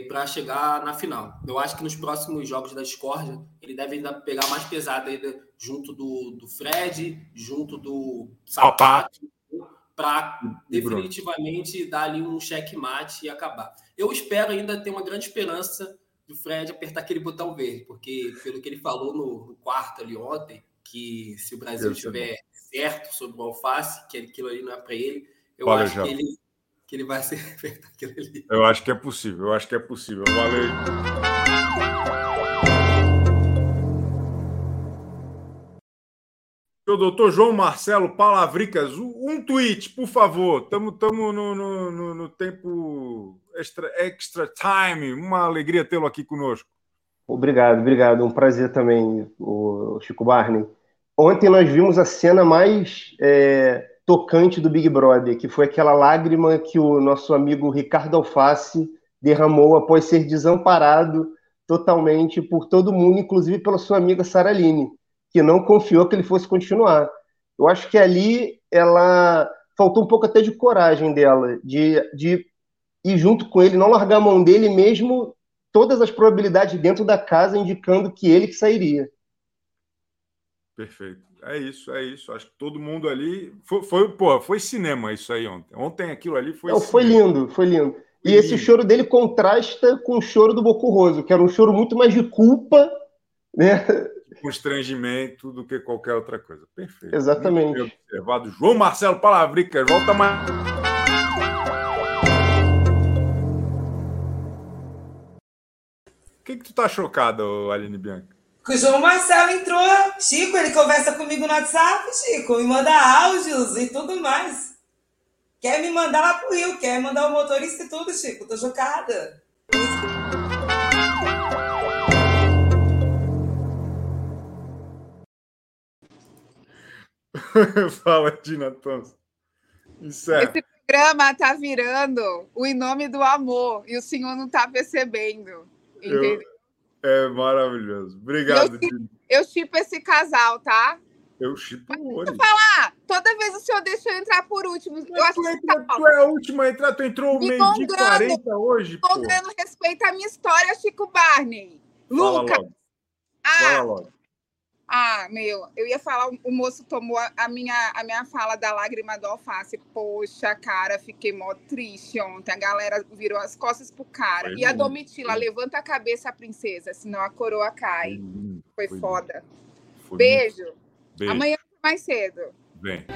para chegar na final. Eu acho que nos próximos jogos da discórdia ele deve ainda pegar mais pesado ainda junto do, do Fred, junto do Sapato, para definitivamente dar ali um checkmate e acabar. Eu espero ainda ter uma grande esperança do Fred apertar aquele botão verde, porque pelo que ele falou no, no quarto ali ontem, que se o Brasil estiver certo sobre o alface, que aquilo ali não é para ele, eu acho Japa. que ele, que ele vai ser apertar aquilo ali. Eu acho que é possível, eu acho que é possível. Valeu. Seu doutor João Marcelo Palavricas, um tweet, por favor. Estamos no, no, no- no tempo extra, extra time. Uma alegria tê-lo aqui conosco. Obrigado, obrigado. Um prazer também, o Chico Barney. Ontem nós vimos a cena mais é, tocante do Big Brother, que foi aquela lágrima que o nosso amigo Ricardo Alface derramou após ser desamparado totalmente por todo mundo, inclusive pela sua amiga Sara Aline, que não confiou que ele fosse continuar. Eu acho que ali ela faltou um pouco até de coragem dela, de, de ir junto com ele, não largar a mão dele, mesmo todas as probabilidades dentro da casa indicando que ele que sairia. Perfeito. É isso, é isso. Acho que todo mundo ali. Foi, foi, pô, foi cinema isso aí ontem. Ontem aquilo ali foi. Não, foi lindo, foi lindo. E esse choro dele contrasta com o choro do Boco Roso, que era um choro muito mais de culpa, né? Constrangimento do que qualquer outra coisa. Perfeito. Exatamente. Muito observado. João Marcelo Palavricas, volta mais. O que, que tu tá chocada, ô Aline Bianca? Que o João Marcelo entrou. Chico, ele conversa comigo no WhatsApp, Chico, me manda áudios e tudo mais. Quer me mandar lá pro Rio, quer mandar o motorista e tudo, Chico. Tô chocada. Fala, Tina Thompson. É. Esse programa tá virando o Em Nome do Amor e o senhor não tá percebendo. Entendeu? Eu- É maravilhoso. Obrigado, Tina. Eu chipo esse casal, tá? Eu chipo Deixa eu horrores. falar, toda vez o senhor deixa eu entrar por último. Eu acho que Tu é a última a entrar, tu entrou Me meio-dia e congrando. 40 hoje. Tô dando respeito à minha história, Chico Barney. Fala Lucas. logo. Ah, Fala logo. Ah, meu, eu ia falar, o moço tomou a, minha, a minha fala da lágrima do alface. Poxa, cara, fiquei mó triste ontem. A galera virou as costas pro cara. Foi e a Domitila, levanta a cabeça, princesa, senão a coroa cai. Foi, foi foda. Foi Beijo. Beijo. Amanhã mais cedo. Vem.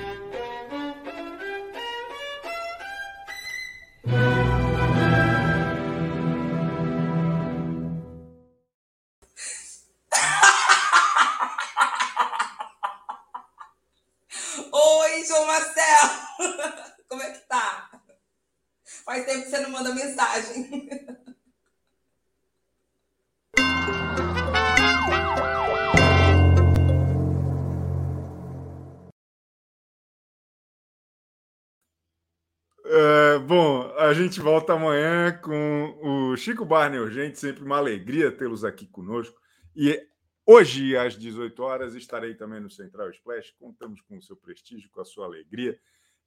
Gente volta amanhã com o Chico Barney Urgente, sempre uma alegria tê-los aqui conosco. E Hoje, às 18 horas, estarei também no Central Splash. Contamos com o seu prestígio, com a sua alegria.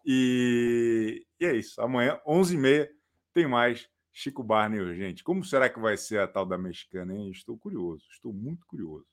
E, e é isso. Amanhã, 11h30, tem mais Chico Barney Urgente. Como será que vai ser a tal da mexicana, hein? Estou curioso. Estou muito curioso.